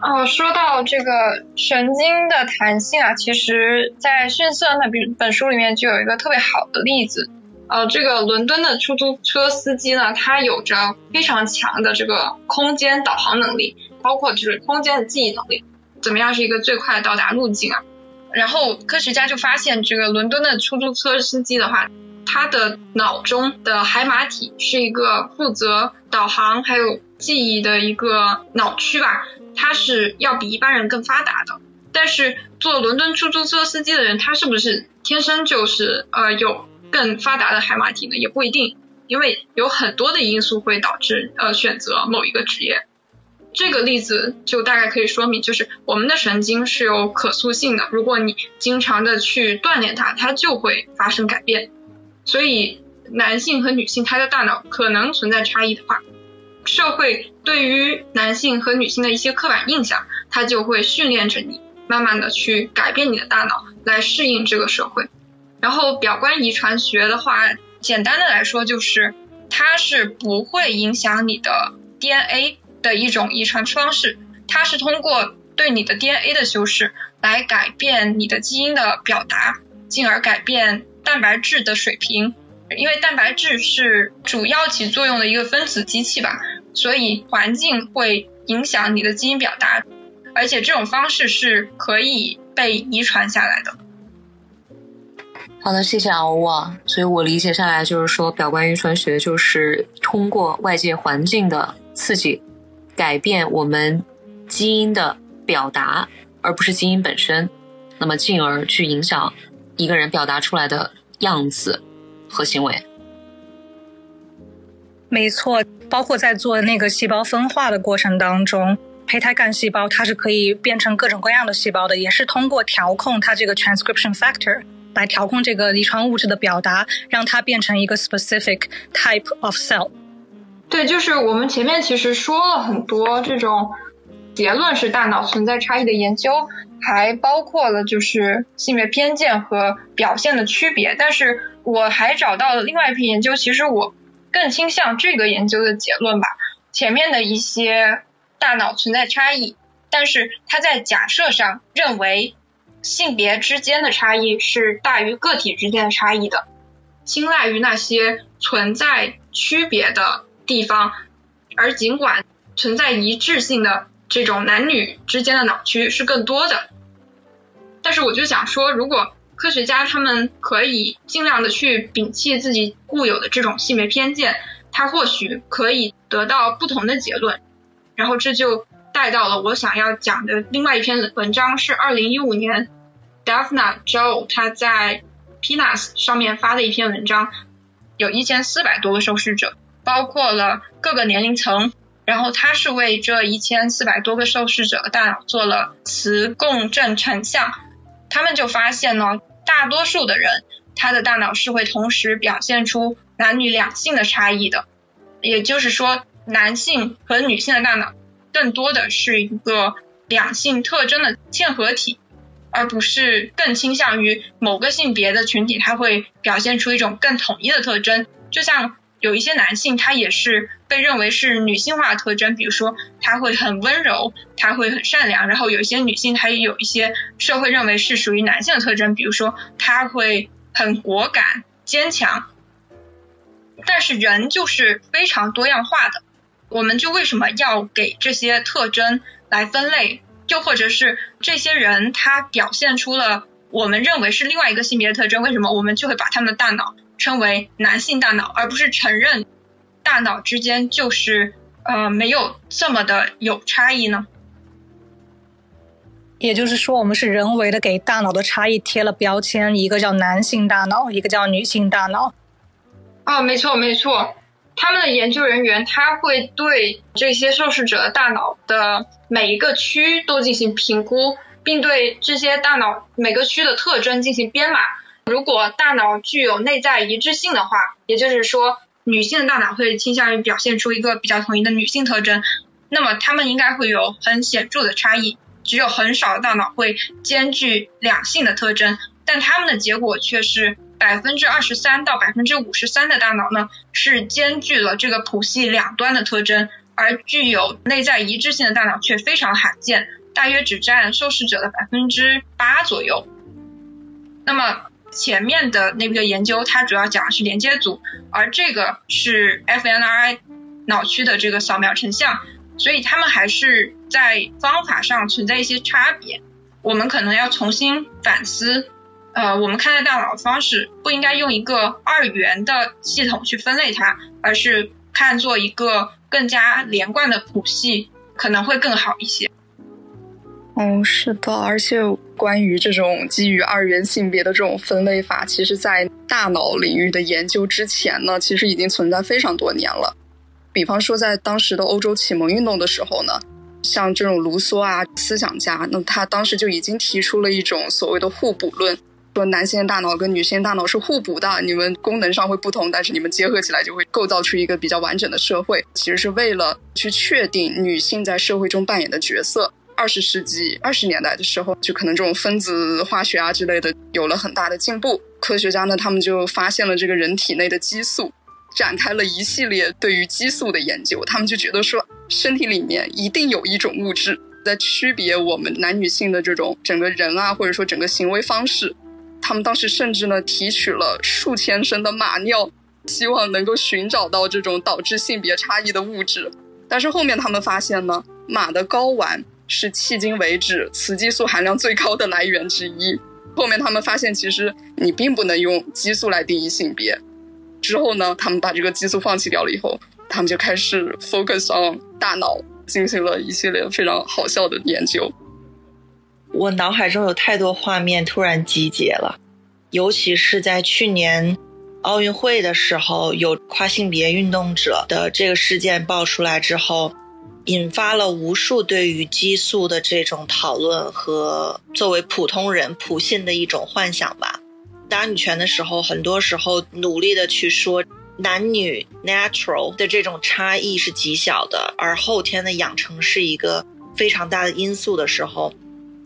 哦，说到这个神经的弹性啊，其实在逊色那本本书里面就有一个特别好的例子。呃，这个伦敦的出租车司机呢，他有着非常强的这个空间导航能力，包括就是空间的记忆能力。怎么样是一个最快的到达路径啊？然后科学家就发现，这个伦敦的出租车司机的话，他的脑中的海马体是一个负责导航还有记忆的一个脑区吧，它是要比一般人更发达的。但是做伦敦出租车司机的人，他是不是天生就是呃有更发达的海马体呢？也不一定，因为有很多的因素会导致呃选择某一个职业。这个例子就大概可以说明，就是我们的神经是有可塑性的，如果你经常的去锻炼它，它就会发生改变。所以男性和女性他的大脑可能存在差异的话，社会对于男性和女性的一些刻板印象，它就会训练着你，慢慢的去改变你的大脑，来适应这个社会。然后表观遗传学的话，简单的来说就是它是不会影响你的 DNA 的一种遗传方式，它是通过对你的 DNA 的修饰来改变你的基因的表达，进而改变蛋白质的水平。因为蛋白质是主要起作用的一个分子机器吧，所以环境会影响你的基因表达，而且这种方式是可以被遗传下来的。好的，谢谢敖乌啊。所以我理解下来就是说，表观遗传学就是通过外界环境的刺激，改变我们基因的表达，而不是基因本身，那么进而去影响一个人表达出来的样子。和行为，没错，包括在做那个细胞分化的过程当中，胚胎干细胞它是可以变成各种各样的细胞的，也是通过调控它这个 transcription factor 来调控这个遗传物质的表达，让它变成一个 specific type of cell。对，就是我们前面其实说了很多这种结论是大脑存在差异的研究。还包括了就是性别偏见和表现的区别，但是我还找到了另外一篇研究，其实我更倾向这个研究的结论吧。前面的一些大脑存在差异，但是它在假设上认为性别之间的差异是大于个体之间的差异的，青睐于那些存在区别的地方，而尽管存在一致性的这种男女之间的脑区是更多的。但是我就想说，如果科学家他们可以尽量的去摒弃自己固有的这种性别偏见，他或许可以得到不同的结论。然后这就带到了我想要讲的另外一篇文章，是二零一五年 Daphna Joe 他在 PNAS 上面发的一篇文章，有一千四百多个受试者，包括了各个年龄层。然后他是为这一千四百多个受试者的大脑做了磁共振成像。他们就发现呢，大多数的人他的大脑是会同时表现出男女两性的差异的，也就是说，男性和女性的大脑更多的是一个两性特征的嵌合体，而不是更倾向于某个性别的群体，它会表现出一种更统一的特征，就像。有一些男性，他也是被认为是女性化的特征，比如说他会很温柔，他会很善良。然后有一些女性，她也有一些社会认为是属于男性的特征，比如说他会很果敢、坚强。但是人就是非常多样化的，我们就为什么要给这些特征来分类？又或者是这些人他表现出了我们认为是另外一个性别的特征，为什么我们就会把他们的大脑？称为男性大脑，而不是承认大脑之间就是呃没有这么的有差异呢？也就是说，我们是人为的给大脑的差异贴了标签，一个叫男性大脑，一个叫女性大脑。哦，没错没错，他们的研究人员他会对这些受试者的大脑的每一个区都进行评估，并对这些大脑每个区的特征进行编码。如果大脑具有内在一致性的话，也就是说，女性的大脑会倾向于表现出一个比较统一的女性特征，那么他们应该会有很显著的差异。只有很少的大脑会兼具两性的特征，但他们的结果却是百分之二十三到百分之五十三的大脑呢是兼具了这个谱系两端的特征，而具有内在一致性的大脑却非常罕见，大约只占受试者的百分之八左右。那么。前面的那个研究，它主要讲的是连接组，而这个是 fMRI 脑区的这个扫描成像，所以他们还是在方法上存在一些差别。我们可能要重新反思，呃，我们看待大脑的方式不应该用一个二元的系统去分类它，而是看作一个更加连贯的谱系，可能会更好一些。嗯，是的，而且关于这种基于二元性别的这种分类法，其实在大脑领域的研究之前呢，其实已经存在非常多年了。比方说，在当时的欧洲启蒙运动的时候呢，像这种卢梭啊思想家，那他当时就已经提出了一种所谓的互补论，说男性的大脑跟女性大脑是互补的，你们功能上会不同，但是你们结合起来就会构造出一个比较完整的社会。其实是为了去确定女性在社会中扮演的角色。二十世纪二十年代的时候，就可能这种分子化学啊之类的有了很大的进步。科学家呢，他们就发现了这个人体内的激素，展开了一系列对于激素的研究。他们就觉得说，身体里面一定有一种物质在区别我们男女性的这种整个人啊，或者说整个行为方式。他们当时甚至呢提取了数千升的马尿，希望能够寻找到这种导致性别差异的物质。但是后面他们发现呢，马的睾丸是迄今为止雌激素含量最高的来源之一。后面他们发现，其实你并不能用激素来定义性别。之后呢，他们把这个激素放弃掉了以后，他们就开始 focus on 大脑，进行了一系列非常好笑的研究。我脑海中有太多画面突然集结了，尤其是在去年奥运会的时候，有跨性别运动者的这个事件爆出来之后。引发了无数对于激素的这种讨论和作为普通人普信的一种幻想吧。打女权的时候，很多时候努力的去说男女 natural 的这种差异是极小的，而后天的养成是一个非常大的因素的时候，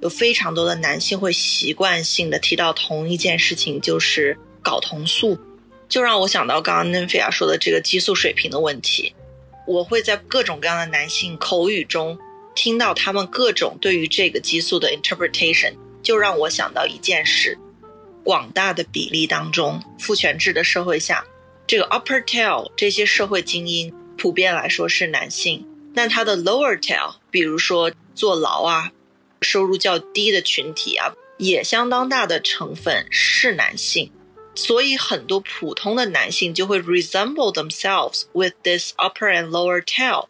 有非常多的男性会习惯性的提到同一件事情，就是睾酮素，就让我想到刚刚 Nymphia 说的这个激素水平的问题。我会在各种各样的男性口语中听到他们各种对于这个激素的 interpretation，就让我想到一件事：广大的比例当中，父权制的社会下，这个 upper tail 这些社会精英普遍来说是男性，但他的 lower tail，比如说坐牢啊，收入较低的群体啊，也相当大的成分是男性。所以很多普通的男性就会 resemble themselves with this upper and lower tail，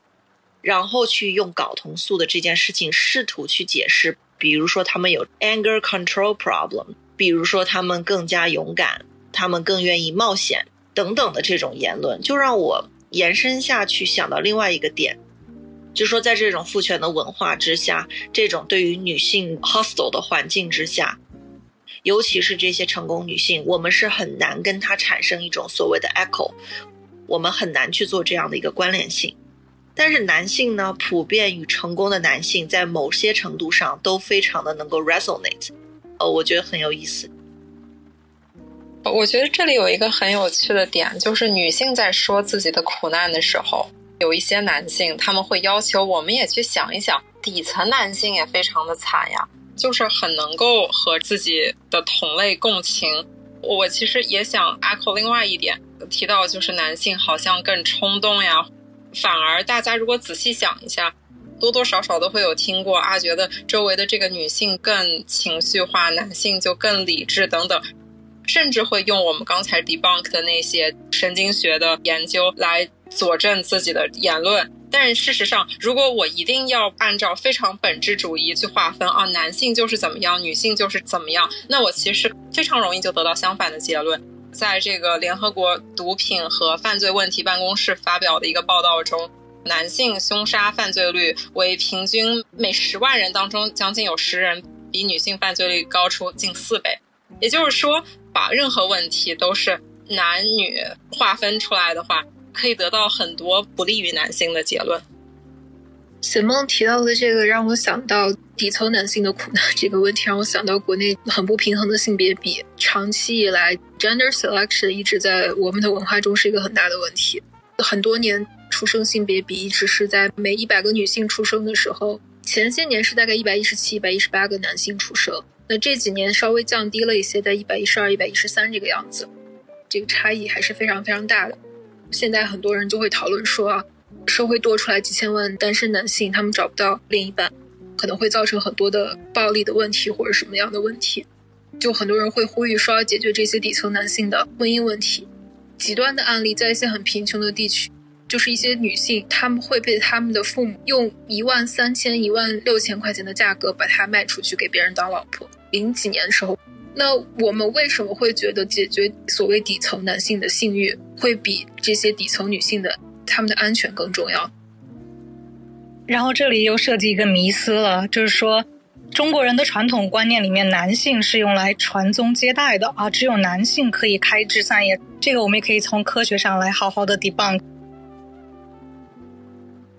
然后去用睾酮素的这件事情试图去解释，比如说他们有 anger control problem，比如说他们更加勇敢，他们更愿意冒险等等的这种言论，就让我延伸下去想到另外一个点，就说在这种父权的文化之下，这种对于女性 hostile 的环境之下。尤其是这些成功女性，我们是很难跟她产生一种所谓的 echo，我们很难去做这样的一个关联性。但是男性呢，普遍与成功的男性在某些程度上都非常的能够 resonate，呃，我觉得很有意思。我觉得这里有一个很有趣的点，就是女性在说自己的苦难的时候，有一些男性他们会要求我们也去想一想，底层男性也非常的惨呀。就是很能够和自己的同类共情。我其实也想 echo 另外一点，提到就是男性好像更冲动呀，反而大家如果仔细想一下，多多少少都会有听过啊，觉得周围的这个女性更情绪化，男性就更理智等等，甚至会用我们刚才 debunk 的那些神经学的研究来佐证自己的言论。但事实上，如果我一定要按照非常本质主义去划分啊，男性就是怎么样，女性就是怎么样，那我其实非常容易就得到相反的结论。在这个联合国毒品和犯罪问题办公室发表的一个报道中，男性凶杀犯罪率为平均每十万人当中将近有十人比女性犯罪率高出近四倍。也就是说，把任何问题都是男女划分出来的话。可以得到很多不利于男性的结论。沈梦提到的这个让我想到底层男性的苦难这个问题，让我想到国内很不平衡的性别比。长期以来，gender selection 一直在我们的文化中是一个很大的问题。很多年出生性别比一直是在每一百个女性出生的时候，前些年是大概一百一十七、一百一十八个男性出生。那这几年稍微降低了一些，在一百一十二、一百一十三这个样子，这个差异还是非常非常大的。现在很多人就会讨论说啊，社会多出来几千万单身男性，他们找不到另一半，可能会造成很多的暴力的问题或者什么样的问题。就很多人会呼吁说要解决这些底层男性的婚姻问题。极端的案例在一些很贫穷的地区，就是一些女性他们会被他们的父母用一万三千、一万六千块钱的价格把她卖出去给别人当老婆。零几年的时候。那我们为什么会觉得解决所谓底层男性的性欲会比这些底层女性的他们的安全更重要？然后这里又涉及一个迷思了，就是说中国人的传统观念里面，男性是用来传宗接代的啊，只有男性可以开枝散叶。这个我们也可以从科学上来好好的 debunk。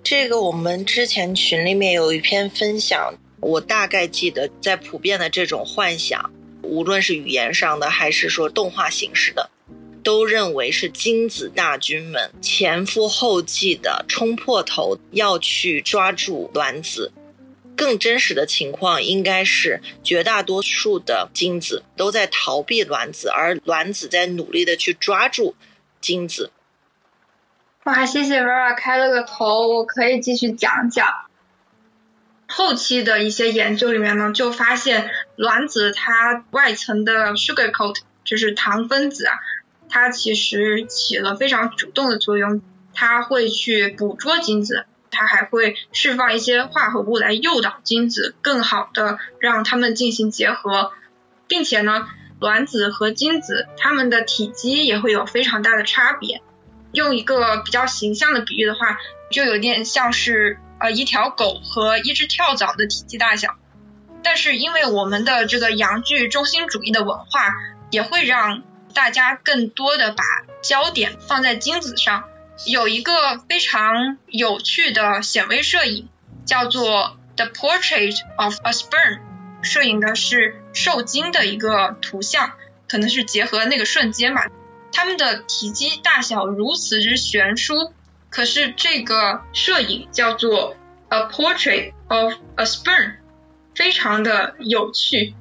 这个我们之前群里面有一篇分享。我大概记得，在普遍的这种幻想，无论是语言上的还是说动画形式的，都认为是精子大军们前赴后继的冲破头要去抓住卵子。更真实的情况应该是，绝大多数的精子都在逃避卵子，而卵子在努力的去抓住精子。哇，谢谢 Vera 开了个头，我可以继续讲讲。后期的一些研究里面呢，就发现卵子它外层的 sugar coat 就是糖分子啊，它其实起了非常主动的作用，它会去捕捉精子。它还会释放一些化合物来诱导精子更好的让它们进行结合，并且呢，卵子和精子它们的体积也会有非常大的差别。用一个比较形象的比喻的话，就有点像是呃一条狗和一只跳蚤的体积大小。但是因为我们的这个阳具中心主义的文化，也会让大家更多的把焦点放在精子上。有一个非常有趣的显微摄影，叫做 The Portrait of a Sperm，摄影的是受精的一个图像，可能是结合那个瞬间吧。它们的体积大小如此之悬殊，可是这个摄影叫做 A Portrait of a Sperm，非常的有趣。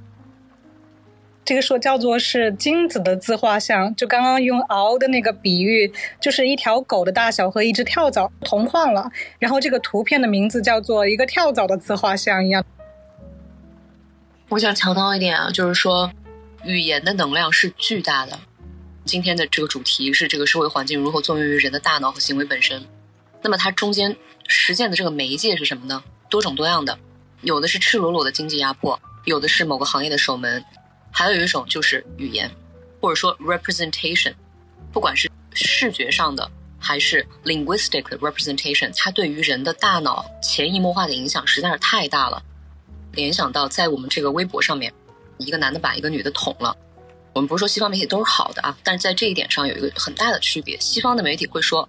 这个说叫做是金子的自画像，就刚刚用熬的那个比喻，就是一条狗的大小和一只跳蚤同框了。然后这个图片的名字叫做一个跳蚤的自画像一样。我想强调一点啊，就是说语言的能量是巨大的。今天的这个主题是这个社会环境如何作用于人的大脑和行为本身。那么它中间实践的这个媒介是什么呢？多种多样的，有的是赤裸裸的经济压迫，有的是某个行业的守门。还有一种就是语言，或者说 representation，不管是视觉上的还是 linguistic representation，它对于人的大脑潜移默化的影响实在是太大了。联想到在我们这个微博上面，一个男的把一个女的捅了，我们不是说西方媒体都是好的啊，但是在这一点上有一个很大的区别。西方的媒体会说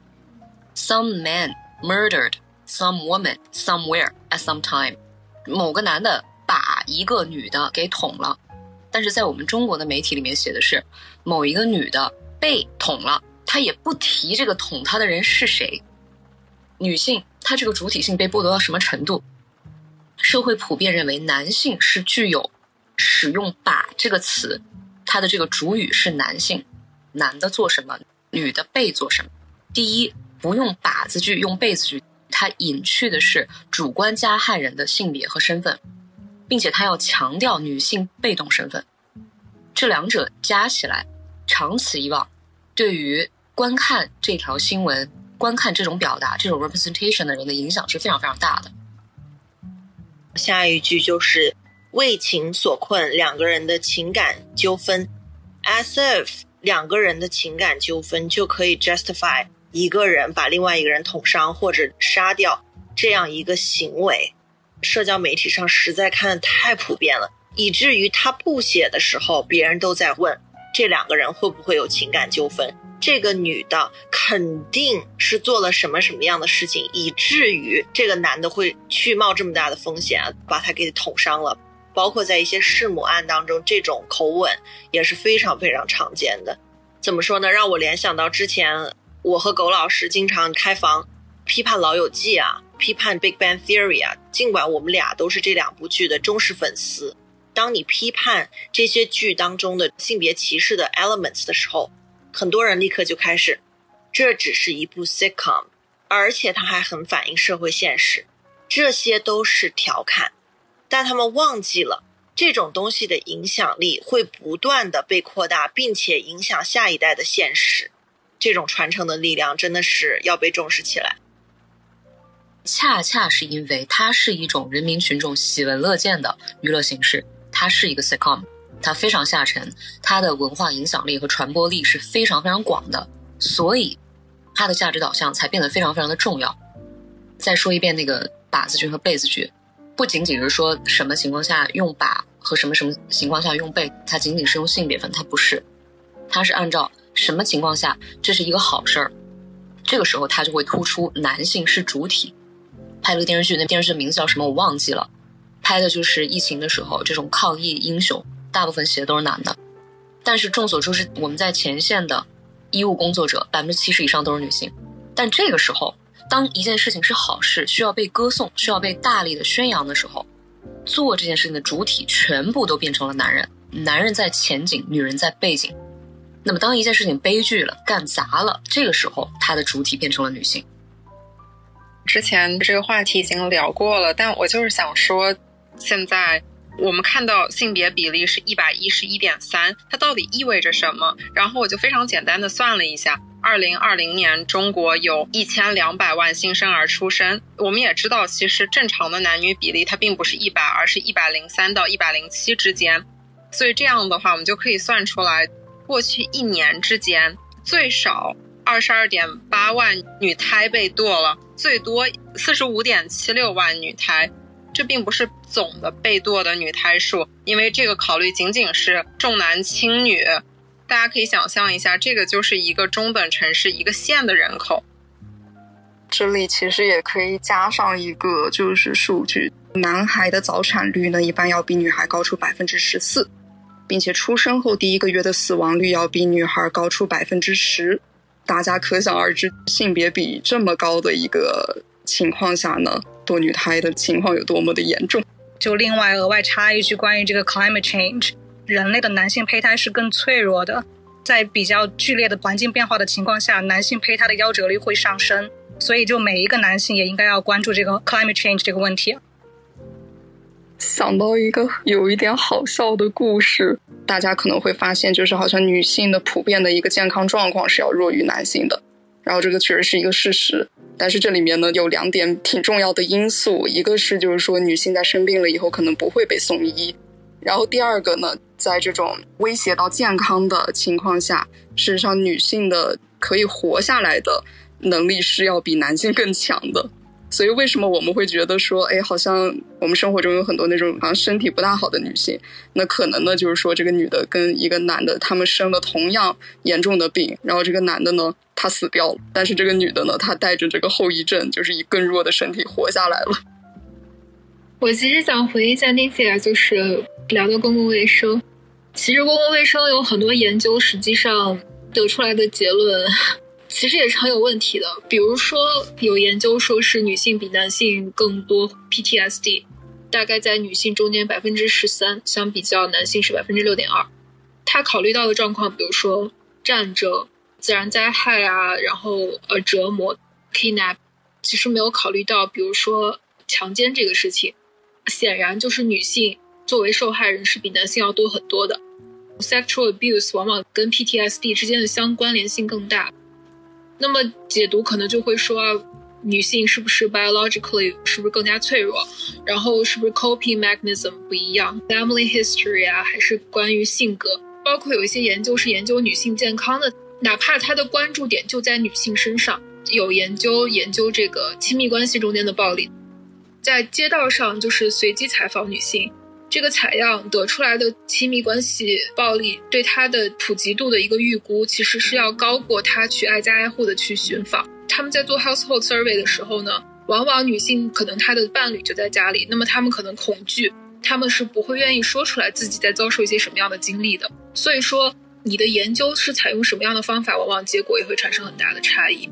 ，some man murdered some woman somewhere at some time，某个男的把一个女的给捅了。但是在我们中国的媒体里面写的是，某一个女的被捅了，她也不提这个捅她的人是谁。女性她这个主体性被剥夺到什么程度？社会普遍认为男性是具有使用“把”这个词，它的这个主语是男性，男的做什么，女的被做什么。第一，不用“把”字句，用“被”字句，它隐去的是主观加害人的性别和身份。并且他要强调女性被动身份，这两者加起来，长此以往，对于观看这条新闻、观看这种表达、这种 representation 的人的影响是非常非常大的。下一句就是为情所困，两个人的情感纠纷，as if 两个人的情感纠纷就可以 justify 一个人把另外一个人捅伤或者杀掉这样一个行为。社交媒体上实在看的太普遍了，以至于他不写的时候，别人都在问这两个人会不会有情感纠纷。这个女的肯定是做了什么什么样的事情，以至于这个男的会去冒这么大的风险把他给捅伤了。包括在一些弑母案当中，这种口吻也是非常非常常见的。怎么说呢？让我联想到之前我和狗老师经常开房批判《老友记》啊。批判《Big Bang Theory》啊，尽管我们俩都是这两部剧的忠实粉丝，当你批判这些剧当中的性别歧视的 elements 的时候，很多人立刻就开始，这只是一部 sitcom，而且它还很反映社会现实，这些都是调侃，但他们忘记了这种东西的影响力会不断的被扩大，并且影响下一代的现实，这种传承的力量真的是要被重视起来。恰恰是因为它是一种人民群众喜闻乐见的娱乐形式，它是一个 sitcom，它非常下沉，它的文化影响力和传播力是非常非常广的，所以它的价值导向才变得非常非常的重要。再说一遍，那个把字句和被字句，不仅仅是说什么情况下用把和什么什么情况下用被，它仅仅是用性别分，它不是，它是按照什么情况下这是一个好事儿，这个时候它就会突出男性是主体。拍了个电视剧，那电视剧名字叫什么我忘记了。拍的就是疫情的时候这种抗疫英雄，大部分写的都是男的。但是众所周知，我们在前线的医务工作者百分之七十以上都是女性。但这个时候，当一件事情是好事，需要被歌颂，需要被大力的宣扬的时候，做这件事情的主体全部都变成了男人，男人在前景，女人在背景。那么，当一件事情悲剧了、干砸了，这个时候，它的主体变成了女性。之前这个话题已经聊过了，但我就是想说，现在我们看到性别比例是一百一十一点三，它到底意味着什么？然后我就非常简单的算了一下，二零二零年中国有一千两百万新生儿出生。我们也知道，其实正常的男女比例它并不是一百，而是一百零三到一百零七之间。所以这样的话，我们就可以算出来。过去一年之间，最少二十二点八万女胎被堕了，最多四十五点七六万女胎。这并不是总的被堕的女胎数，因为这个考虑仅仅是重男轻女。大家可以想象一下，这个就是一个中等城市一个县的人口。这里其实也可以加上一个就是数据，男孩的早产率呢，一般要比女孩高出百分之十四。并且出生后第一个月的死亡率要比女孩高出百分之十，大家可想而知，性别比这么高的一个情况下呢，堕女胎的情况有多么的严重。就另外额外插一句，关于这个 climate change，人类的男性胚胎是更脆弱的，在比较剧烈的环境变化的情况下，男性胚胎的夭折率会上升，所以就每一个男性也应该要关注这个 climate change 这个问题。想到一个有一点好笑的故事，大家可能会发现，就是好像女性的普遍的一个健康状况是要弱于男性的，然后这个确实是一个事实。但是这里面呢有两点挺重要的因素，一个是就是说女性在生病了以后可能不会被送医，然后第二个呢，在这种威胁到健康的情况下，事实上女性的可以活下来的能力是要比男性更强的。所以，为什么我们会觉得说，哎，好像我们生活中有很多那种好像身体不大好的女性？那可能呢，就是说这个女的跟一个男的，他们生了同样严重的病，然后这个男的呢，他死掉了，但是这个女的呢，她带着这个后遗症，就是以更弱的身体活下来了。我其实想回应一下 Nifia，就是聊到公共卫生，其实公共卫生有很多研究，实际上得出来的结论。其实也是很有问题的，比如说有研究说是女性比男性更多 PTSD，大概在女性中间百分之十三，相比较男性是百分之六点二。他考虑到的状况，比如说战争、自然灾害啊，然后呃折磨 kidnap，其实没有考虑到，比如说强奸这个事情。显然就是女性作为受害人是比男性要多很多的，sexual abuse 往往跟 PTSD 之间的相关联性更大。那么解读可能就会说，女性是不是 biologically 是不是更加脆弱？然后是不是 coping mechanism 不一样？Family history 啊，还是关于性格？包括有一些研究是研究女性健康的，哪怕它的关注点就在女性身上。有研究研究这个亲密关系中间的暴力，在街道上就是随机采访女性。这个采样得出来的亲密关系暴力对它的普及度的一个预估，其实是要高过他去挨家挨户的去寻访。他们在做 household survey 的时候呢，往往女性可能她的伴侣就在家里，那么他们可能恐惧，他们是不会愿意说出来自己在遭受一些什么样的经历的。所以说，你的研究是采用什么样的方法，往往结果也会产生很大的差异。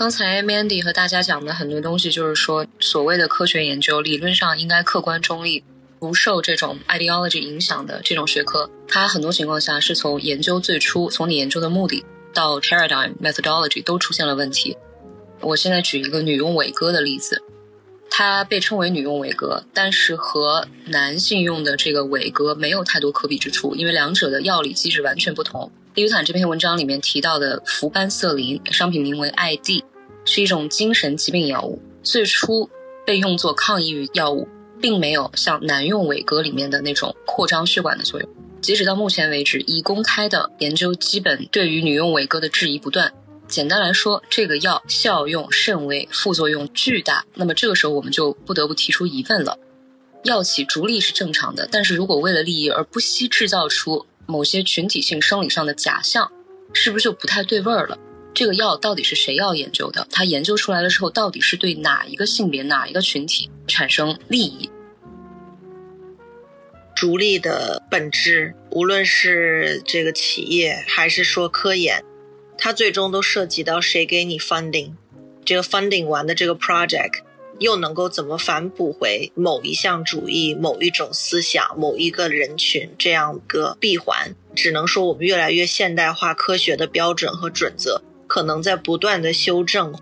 刚才 Mandy 和大家讲的很多东西，就是说，所谓的科学研究，理论上应该客观中立，不受这种 ideology 影响的这种学科，它很多情况下是从研究最初，从你研究的目的到 paradigm methodology 都出现了问题。我现在举一个女用伟哥的例子，它被称为女用伟哥，但是和男性用的这个伟哥没有太多可比之处，因为两者的药理机制完全不同。利维坦这篇文章里面提到的氟班瑟林，商品名为 ID。是一种精神疾病药物，最初被用作抗抑郁药物，并没有像男用伟哥里面的那种扩张血管的作用。截止到目前为止，已公开的研究基本对于女用伟哥的质疑不断。简单来说，这个药效用甚微，副作用巨大。那么这个时候我们就不得不提出疑问了：药企逐利是正常的，但是如果为了利益而不惜制造出某些群体性生理上的假象，是不是就不太对味儿了？这个药到底是谁要研究的？它研究出来了之后，到底是对哪一个性别、哪一个群体产生利益？逐利的本质，无论是这个企业还是说科研，它最终都涉及到谁给你 funding，这个 funding 完的这个 project 又能够怎么反哺回某一项主义、某一种思想、某一个人群这样个闭环。只能说我们越来越现代化，科学的标准和准则可能在不断的修正。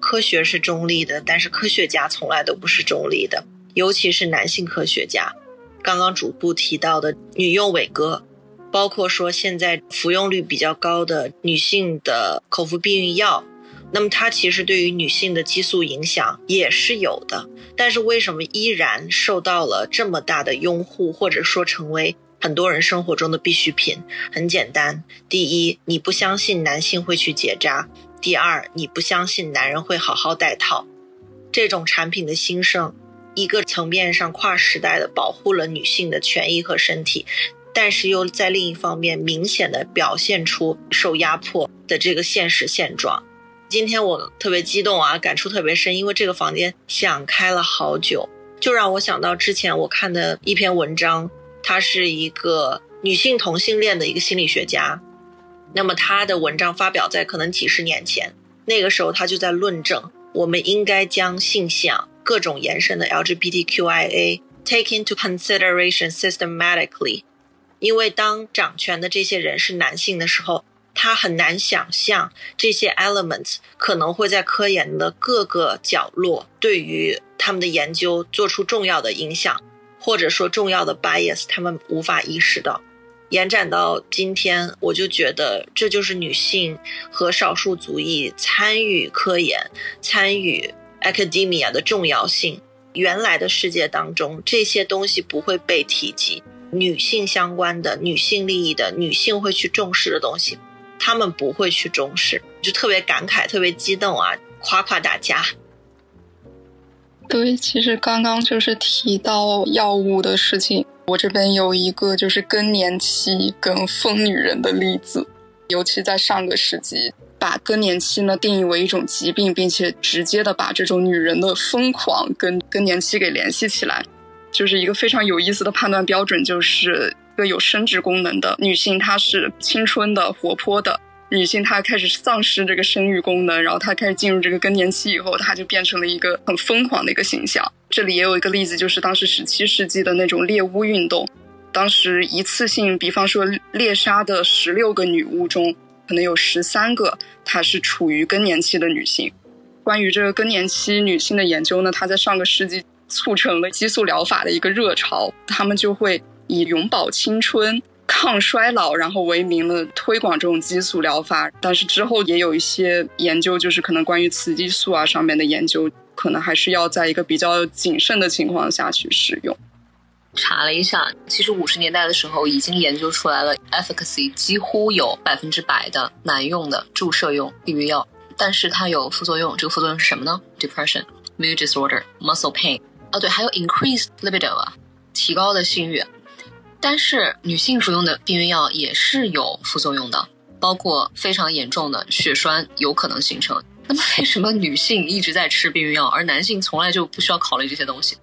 科学是中立的，但是科学家从来都不是中立的，尤其是男性科学家。刚刚主部提到的女用伟哥，包括说现在服用率比较高的女性的口服避孕药，那么它其实对于女性的激素影响也是有的。但是为什么依然受到了这么大的拥护，或者说成为很多人生活中的必需品？很简单，第一，你不相信男性会去结扎；第二，你不相信男人会好好戴套。这种产品的兴盛。一个层面上跨时代的保护了女性的权益和身体，但是又在另一方面明显的表现出受压迫的这个现实现状。今天我特别激动啊，感触特别深，因为这个房间想开了好久，就让我想到之前我看的一篇文章，他是一个女性同性恋的一个心理学家，那么他的文章发表在可能几十年前，那个时候他就在论证，我们应该将性向。各种延伸的 LGBTQIA take into consideration systematically，因为当掌权的这些人是男性的时候，他很难想象这些 elements 可能会在科研的各个角落对于他们的研究做出重要的影响，或者说重要的 bias，他们无法意识到。延展到今天，我就觉得这就是女性和少数族裔参与科研、参与。academia 的重要性，原来的世界当中这些东西不会被提及。女性相关的、女性利益的、女性会去重视的东西，他们不会去重视，就特别感慨、特别激动啊！夸夸大家。对，其实刚刚就是提到药物的事情，我这边有一个就是更年期跟疯女人的例子，尤其在上个世纪。把更年期呢定义为一种疾病，并且直接的把这种女人的疯狂跟更年期给联系起来，就是一个非常有意思的判断标准，就是一个有生殖功能的女性，她是青春的、活泼的女性，她开始丧失这个生育功能，然后她开始进入这个更年期以后，她就变成了一个很疯狂的一个形象。这里也有一个例子，就是当时十七世纪的那种猎巫运动，当时一次性，比方说猎杀的十六个女巫中。可能有十三个，她是处于更年期的女性。关于这个更年期女性的研究呢，她在上个世纪促成了激素疗法的一个热潮。他们就会以永葆青春、抗衰老，然后为名了推广这种激素疗法。但是之后也有一些研究，就是可能关于雌激素啊上面的研究，可能还是要在一个比较谨慎的情况下去使用。查了一下，其实五十年代的时候已经研究出来了，efficacy 几乎有百分之百的难用的注射用避孕药，但是它有副作用。这个副作用是什么呢？depression、mood disorder、muscle pain。哦，对，还有 increased libido 啊，提高的性欲。但是女性服用的避孕药也是有副作用的，包括非常严重的血栓有可能形成。那么为什么女性一直在吃避孕药，而男性从来就不需要考虑这些东西？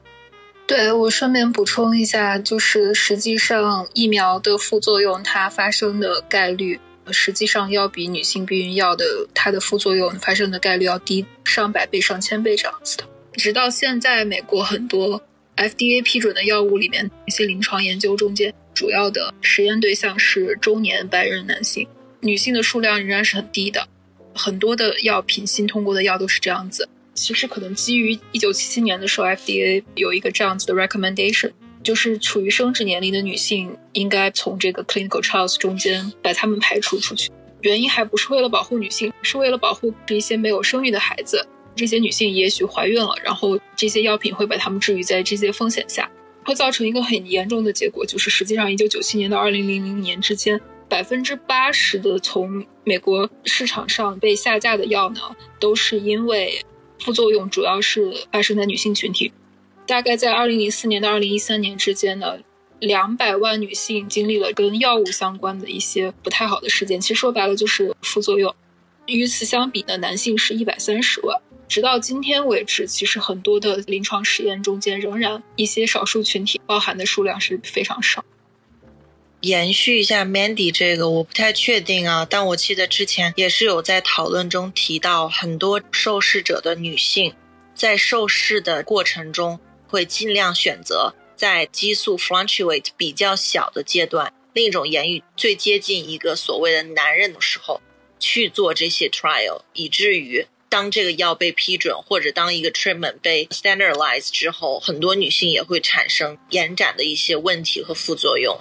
对我顺便补充一下，就是实际上疫苗的副作用它发生的概率，实际上要比女性避孕药的它的副作用发生的概率要低上百倍、上千倍这样子的。直到现在，美国很多 FDA 批准的药物里面，一些临床研究中间，主要的实验对象是中年白人男性，女性的数量仍然是很低的。很多的药品新通过的药都是这样子。其实可能基于一九七七年的时候，FDA 有一个这样子的 recommendation，就是处于生殖年龄的女性应该从这个 clinical trials 中间把她们排除出去。原因还不是为了保护女性，是为了保护这些没有生育的孩子。这些女性也许怀孕了，然后这些药品会把她们置于在这些风险下，会造成一个很严重的结果，就是实际上一九九七年到二零零零年之间，百分之八十的从美国市场上被下架的药呢，都是因为。副作用主要是发生在女性群体，大概在二零零四年到二零一三年之间呢，两百万女性经历了跟药物相关的一些不太好的事件。其实说白了就是副作用。与此相比呢，男性是一百三十万。直到今天为止，其实很多的临床实验中间，仍然一些少数群体包含的数量是非常少。延续一下 Mandy 这个，我不太确定啊，但我记得之前也是有在讨论中提到，很多受试者的女性在受试的过程中会尽量选择在激素 fluctuate 比较小的阶段，另一种言语最接近一个所谓的男人的时候去做这些 trial，以至于当这个药被批准或者当一个 treatment 被 standardize 之后，很多女性也会产生延展的一些问题和副作用。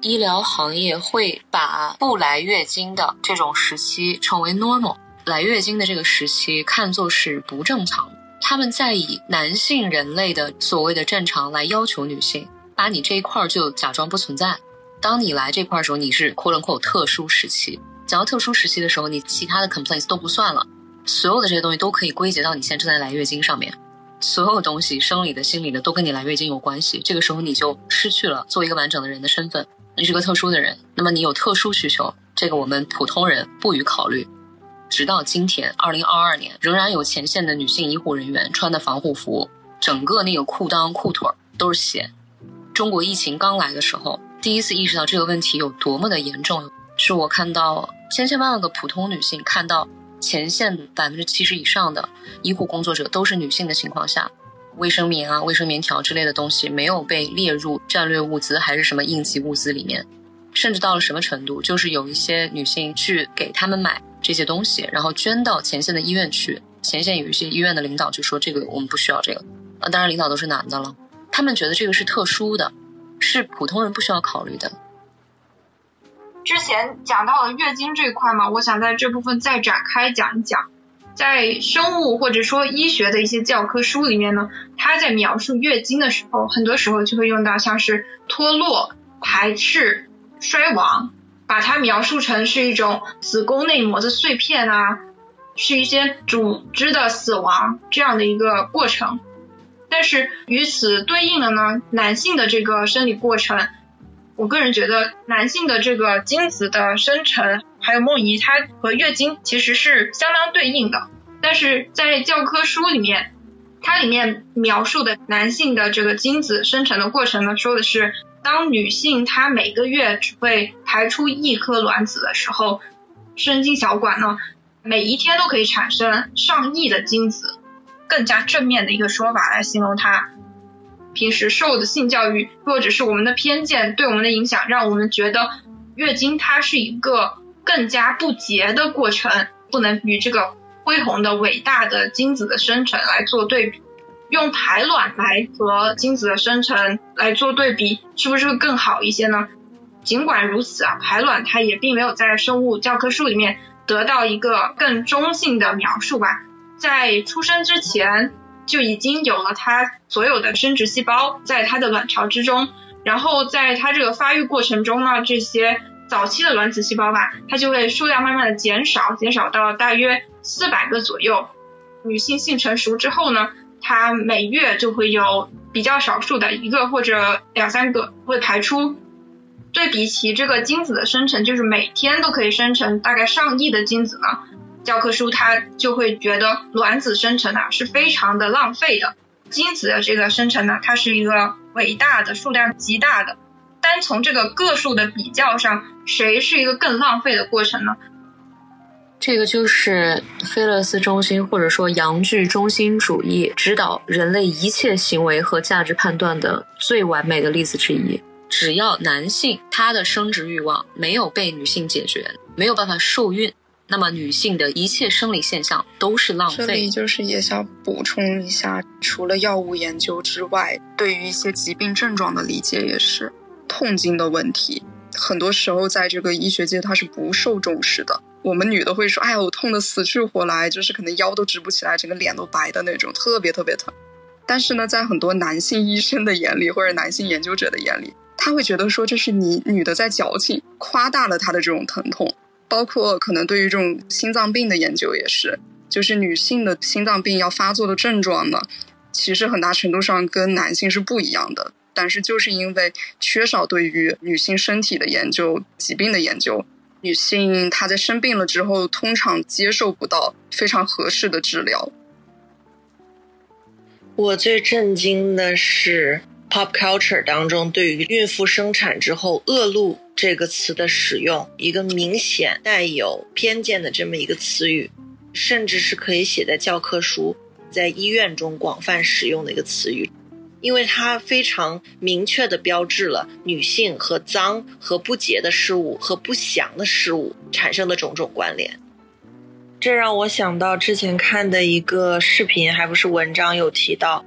医疗行业会把不来月经的这种时期称为 normal，来月经的这个时期看作是不正常。他们在以男性人类的所谓的正常来要求女性，把你这一块就假装不存在。当你来这块的时候，你是 quote unquote 特殊时期。讲到特殊时期的时候，你其他的 complaints 都不算了，所有的这些东西都可以归结到你现在正在来月经上面。所有东西，生理的、心理的，都跟你来月经有关系。这个时候你就失去了做一个完整的人的身份。你是个特殊的人，那么你有特殊需求，这个我们普通人不予考虑。直到今天，二零二二年，仍然有前线的女性医护人员穿的防护服，整个那个裤裆、裤腿都是血。中国疫情刚来的时候，第一次意识到这个问题有多么的严重，是我看到千千万万个普通女性看到前线百分之七十以上的医护工作者都是女性的情况下。卫生棉啊、卫生棉条之类的东西没有被列入战略物资还是什么应急物资里面，甚至到了什么程度，就是有一些女性去给他们买这些东西，然后捐到前线的医院去。前线有一些医院的领导就说：“这个我们不需要这个。”啊，当然领导都是男的了，他们觉得这个是特殊的，是普通人不需要考虑的。之前讲到了月经这一块嘛，我想在这部分再展开讲一讲。在生物或者说医学的一些教科书里面呢，它在描述月经的时候，很多时候就会用到像是脱落、排斥、衰亡，把它描述成是一种子宫内膜的碎片啊，是一些组织的死亡这样的一个过程。但是与此对应的呢，男性的这个生理过程，我个人觉得男性的这个精子的生成。还有梦遗，它和月经其实是相当对应的，但是在教科书里面，它里面描述的男性的这个精子生成的过程呢，说的是当女性她每个月只会排出一颗卵子的时候，生精小管呢每一天都可以产生上亿的精子，更加正面的一个说法来形容它。平时受的性教育或者是我们的偏见对我们的影响，让我们觉得月经它是一个。更加不洁的过程，不能与这个恢宏的伟大的精子的生成来做对比。用排卵来和精子的生成来做对比，是不是会更好一些呢？尽管如此啊，排卵它也并没有在生物教科书里面得到一个更中性的描述吧。在出生之前就已经有了它所有的生殖细胞在它的卵巢之中，然后在它这个发育过程中呢，这些。早期的卵子细胞吧，它就会数量慢慢的减少，减少到大约四百个左右。女性性成熟之后呢，它每月就会有比较少数的一个或者两三个会排出。对比起这个精子的生成，就是每天都可以生成大概上亿的精子呢，教科书它就会觉得卵子生成啊是非常的浪费的。精子的这个生成呢，它是一个伟大的数量极大的。单从这个个数的比较上，谁是一个更浪费的过程呢？这个就是菲勒斯中心或者说阳具中心主义指导人类一切行为和价值判断的最完美的例子之一。只要男性他的生殖欲望没有被女性解决，没有办法受孕，那么女性的一切生理现象都是浪费。这里就是也想补充一下，除了药物研究之外，对于一些疾病症状的理解也是。痛经的问题，很多时候在这个医学界它是不受重视的。我们女的会说：“哎呀，我痛得死去活来，就是可能腰都直不起来，整个脸都白的那种，特别特别疼。”但是呢，在很多男性医生的眼里，或者男性研究者的眼里，他会觉得说这是你女的在矫情，夸大了她的这种疼痛。包括可能对于这种心脏病的研究也是，就是女性的心脏病要发作的症状呢，其实很大程度上跟男性是不一样的。但是就是因为缺少对于女性身体的研究、疾病的研究，女性她在生病了之后，通常接受不到非常合适的治疗。我最震惊的是 pop culture 当中对于孕妇生产之后恶露这个词的使用，一个明显带有偏见的这么一个词语，甚至是可以写在教科书，在医院中广泛使用的一个词语，因为它非常明确的标志了女性和脏和不洁的事物和不祥的事物产生的种种关联。这让我想到之前看的一个视频，还不是文章，有提到，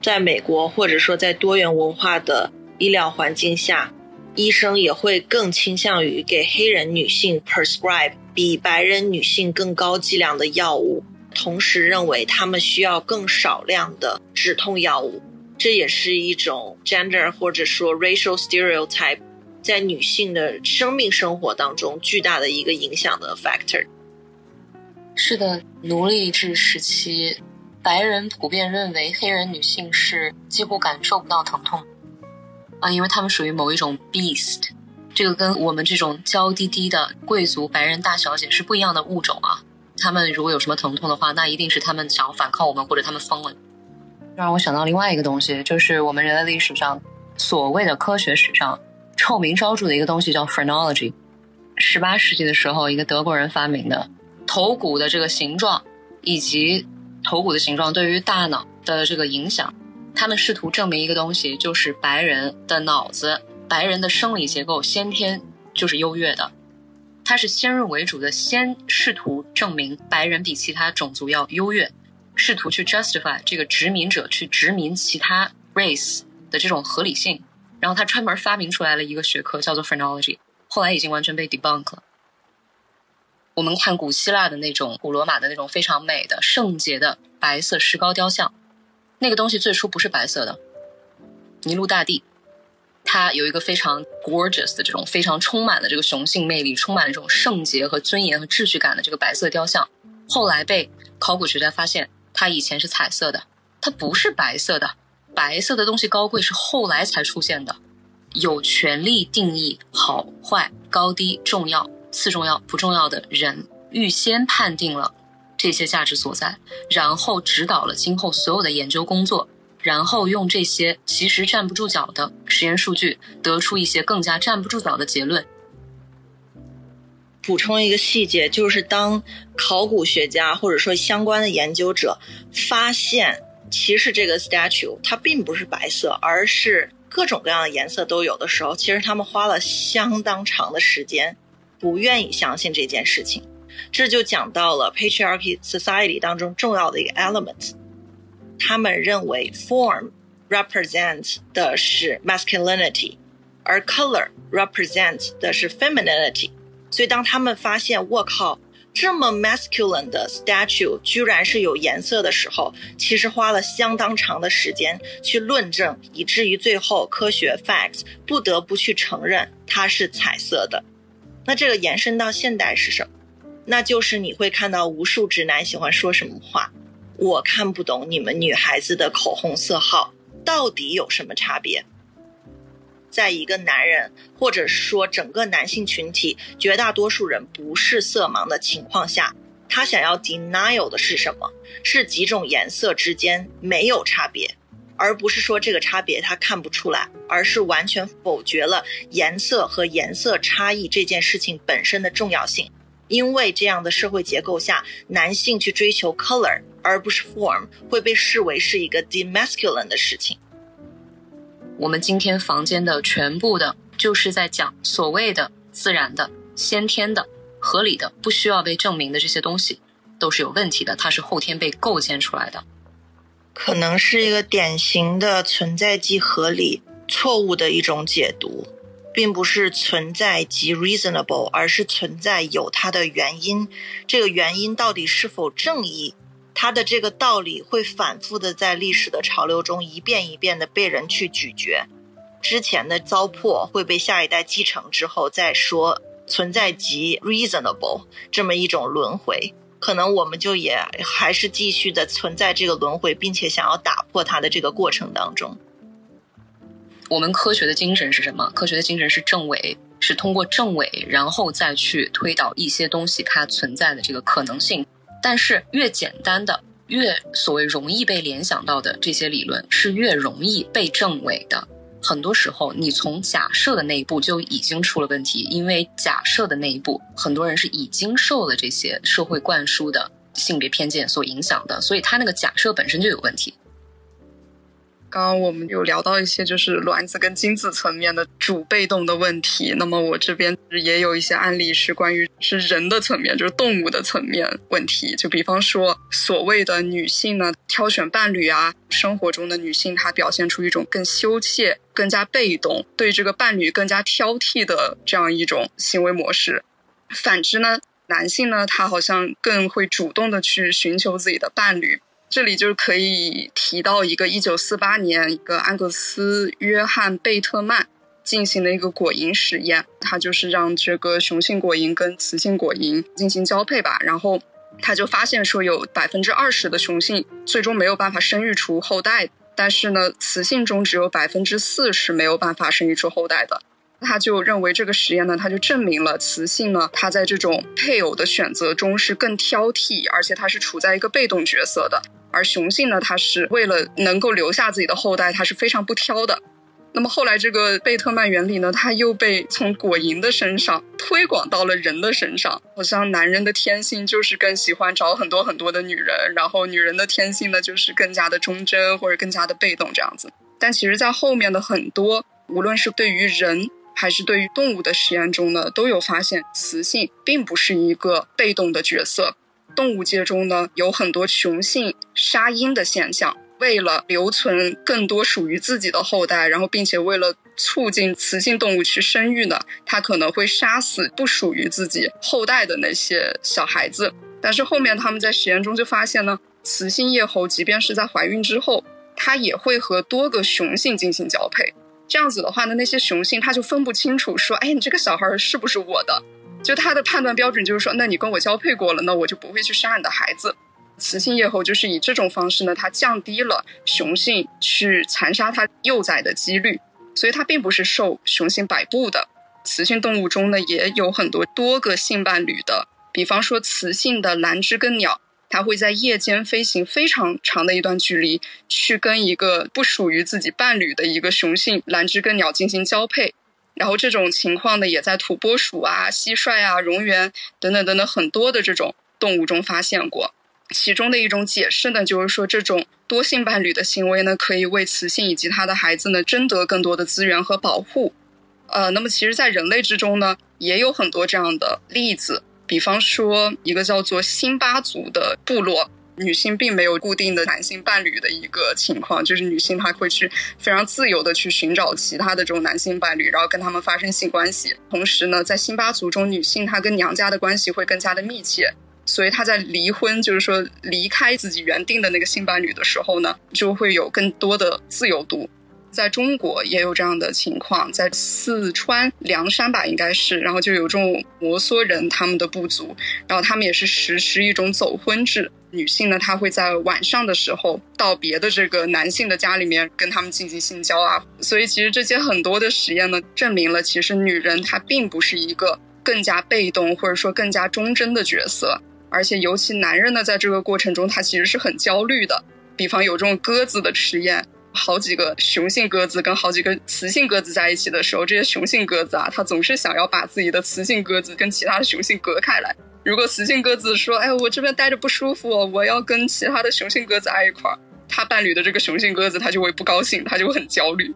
在美国或者说在多元文化的医疗环境下，医生也会更倾向于给黑人女性 prescribe 比白人女性更高剂量的药物，同时认为她们需要更少量的止痛药物。这也是一种 gender 或者说 racial stereotype 在女性的生命生活当中巨大的一个影响的 factor。是的，奴隶制时期，白人普遍认为黑人女性是几乎感受不到疼痛，啊，因为他们属于某一种 beast，这个跟我们这种娇滴滴的贵族白人大小姐是不一样的物种啊。他们如果有什么疼痛的话，那一定是他们想要反抗我们，或者他们疯了。让我想到另外一个东西，就是我们人类历史上所谓的科学史上臭名昭著的一个东西，叫 phrenology。十八世纪的时候，一个德国人发明的。头骨的这个形状，以及头骨的形状对于大脑的这个影响，他们试图证明一个东西，就是白人的脑子、白人的生理结构先天就是优越的。他是先入为主的，先试图证明白人比其他种族要优越，试图去 justify 这个殖民者去殖民其他 race 的这种合理性。然后他专门发明出来了一个学科，叫做 phrenology，后来已经完全被 debunk 了。我们看古希腊的那种、古罗马的那种非常美的圣洁的白色石膏雕像，那个东西最初不是白色的。尼禄大帝，他有一个非常 gorgeous 的这种非常充满了这个雄性魅力、充满了这种圣洁和尊严和秩序感的这个白色雕像，后来被考古学家发现，它以前是彩色的，它不是白色的。白色的东西高贵是后来才出现的，有权利定义好坏、高低、重要。次重要不重要的人预先判定了这些价值所在，然后指导了今后所有的研究工作，然后用这些其实站不住脚的实验数据，得出一些更加站不住脚的结论。补充一个细节，就是当考古学家或者说相关的研究者发现，其实这个 statue 它并不是白色，而是各种各样的颜色都有的时候，其实他们花了相当长的时间。不愿意相信这件事情，这就讲到了 patriarchy society 当中重要的一个 element。他们认为 form represents 的是 masculinity，而 color represents 的是 femininity。所以当他们发现我靠这么 masculine 的 statue 居然是有颜色的时候，其实花了相当长的时间去论证，以至于最后科学 facts 不得不去承认它是彩色的。那这个延伸到现代是什么？那就是你会看到无数直男喜欢说什么话，我看不懂你们女孩子的口红色号到底有什么差别。在一个男人或者说整个男性群体绝大多数人不是色盲的情况下，他想要 denial 的是什么？是几种颜色之间没有差别。而不是说这个差别他看不出来，而是完全否决了颜色和颜色差异这件事情本身的重要性。因为这样的社会结构下，男性去追求 color 而不是 form 会被视为是一个 demasculine 的事情。我们今天房间的全部的，就是在讲所谓的自然的、先天的、合理的、不需要被证明的这些东西，都是有问题的，它是后天被构建出来的。可能是一个典型的存在即合理错误的一种解读，并不是存在即 reasonable，而是存在有它的原因。这个原因到底是否正义？它的这个道理会反复的在历史的潮流中一遍一遍的被人去咀嚼。之前的糟粕会被下一代继承之后再说，存在即 reasonable 这么一种轮回。可能我们就也还是继续的存在这个轮回，并且想要打破它的这个过程当中。我们科学的精神是什么？科学的精神是证伪，是通过证伪，然后再去推导一些东西它存在的这个可能性。但是越简单的、越所谓容易被联想到的这些理论，是越容易被证伪的。很多时候，你从假设的那一步就已经出了问题，因为假设的那一步，很多人是已经受了这些社会灌输的性别偏见所影响的，所以他那个假设本身就有问题。刚刚我们有聊到一些就是卵子跟精子层面的主被动的问题，那么我这边也有一些案例是关于是人的层面，就是动物的层面问题。就比方说所谓的女性呢挑选伴侣啊，生活中的女性她表现出一种更羞怯、更加被动，对这个伴侣更加挑剔的这样一种行为模式。反之呢，男性呢他好像更会主动的去寻求自己的伴侣。这里就是可以提到一个一九四八年一个安格斯约翰贝特曼进行的一个果蝇实验，他就是让这个雄性果蝇跟雌性果蝇进行交配吧，然后他就发现说有百分之二十的雄性最终没有办法生育出后代，但是呢，雌性中只有百分之四是没有办法生育出后代的。他就认为这个实验呢，他就证明了雌性呢，它在这种配偶的选择中是更挑剔，而且它是处在一个被动角色的。而雄性呢，它是为了能够留下自己的后代，它是非常不挑的。那么后来这个贝特曼原理呢，它又被从果蝇的身上推广到了人的身上。好像男人的天性就是更喜欢找很多很多的女人，然后女人的天性呢就是更加的忠贞或者更加的被动这样子。但其实，在后面的很多，无论是对于人还是对于动物的实验中呢，都有发现雌性并不是一个被动的角色。动物界中呢，有很多雄性杀婴的现象。为了留存更多属于自己的后代，然后并且为了促进雌性动物去生育呢，它可能会杀死不属于自己后代的那些小孩子。但是后面他们在实验中就发现呢，雌性叶猴即便是在怀孕之后，它也会和多个雄性进行交配。这样子的话呢，那些雄性它就分不清楚说，哎，你这个小孩是不是我的？就他的判断标准就是说，那你跟我交配过了，那我就不会去杀你的孩子。雌性夜猴就是以这种方式呢，它降低了雄性去残杀它幼崽的几率，所以它并不是受雄性摆布的。雌性动物中呢，也有很多多个性伴侣的，比方说雌性的蓝知更鸟，它会在夜间飞行非常长的一段距离，去跟一个不属于自己伴侣的一个雄性蓝知更鸟进行交配。然后这种情况呢，也在土拨鼠啊、蟋蟀啊、蝾螈等等等等很多的这种动物中发现过。其中的一种解释呢，就是说这种多性伴侣的行为呢，可以为雌性以及它的孩子呢争得更多的资源和保护。呃，那么其实，在人类之中呢，也有很多这样的例子，比方说一个叫做辛巴族的部落。女性并没有固定的男性伴侣的一个情况，就是女性她会去非常自由的去寻找其他的这种男性伴侣，然后跟他们发生性关系。同时呢，在辛巴族中，女性她跟娘家的关系会更加的密切，所以她在离婚，就是说离开自己原定的那个性伴侣的时候呢，就会有更多的自由度。在中国也有这样的情况，在四川凉山吧，应该是，然后就有这种摩梭人他们的部族，然后他们也是实施一种走婚制。女性呢，她会在晚上的时候到别的这个男性的家里面跟他们进行性交啊，所以其实这些很多的实验呢，证明了其实女人她并不是一个更加被动或者说更加忠贞的角色，而且尤其男人呢，在这个过程中他其实是很焦虑的。比方有这种鸽子的实验，好几个雄性鸽子跟好几个雌性鸽子在一起的时候，这些雄性鸽子啊，它总是想要把自己的雌性鸽子跟其他的雄性隔开来。如果雌性鸽子说：“哎，我这边待着不舒服，我要跟其他的雄性鸽子挨一块儿。”他伴侣的这个雄性鸽子，他就会不高兴，他就会很焦虑。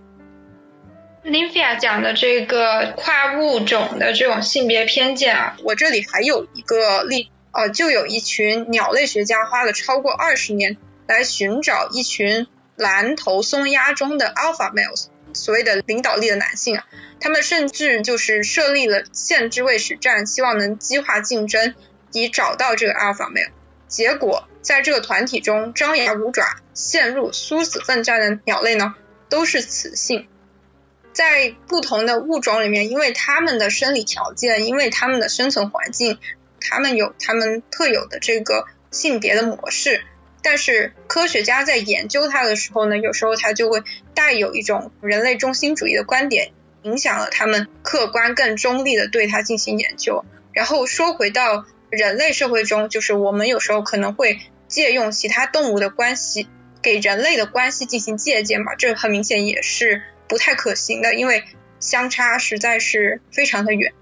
林菲亚讲的这个跨物种的这种性别偏见啊，我这里还有一个例，呃，就有一群鸟类学家花了超过二十年来寻找一群蓝头松鸦中的 alpha males，所谓的领导力的男性啊。他们甚至就是设立了限制位使站，希望能激化竞争，以找到这个阿尔法 male。结果，在这个团体中张牙舞爪、陷入殊死奋战的鸟类呢，都是雌性。在不同的物种里面，因为他们的生理条件，因为他们的生存环境，他们有他们特有的这个性别的模式。但是科学家在研究它的时候呢，有时候它就会带有一种人类中心主义的观点。影响了他们客观更中立的对它进行研究。然后说回到人类社会中，就是我们有时候可能会借用其他动物的关系给人类的关系进行借鉴嘛，这很明显也是不太可行的，因为相差实在是非常的远。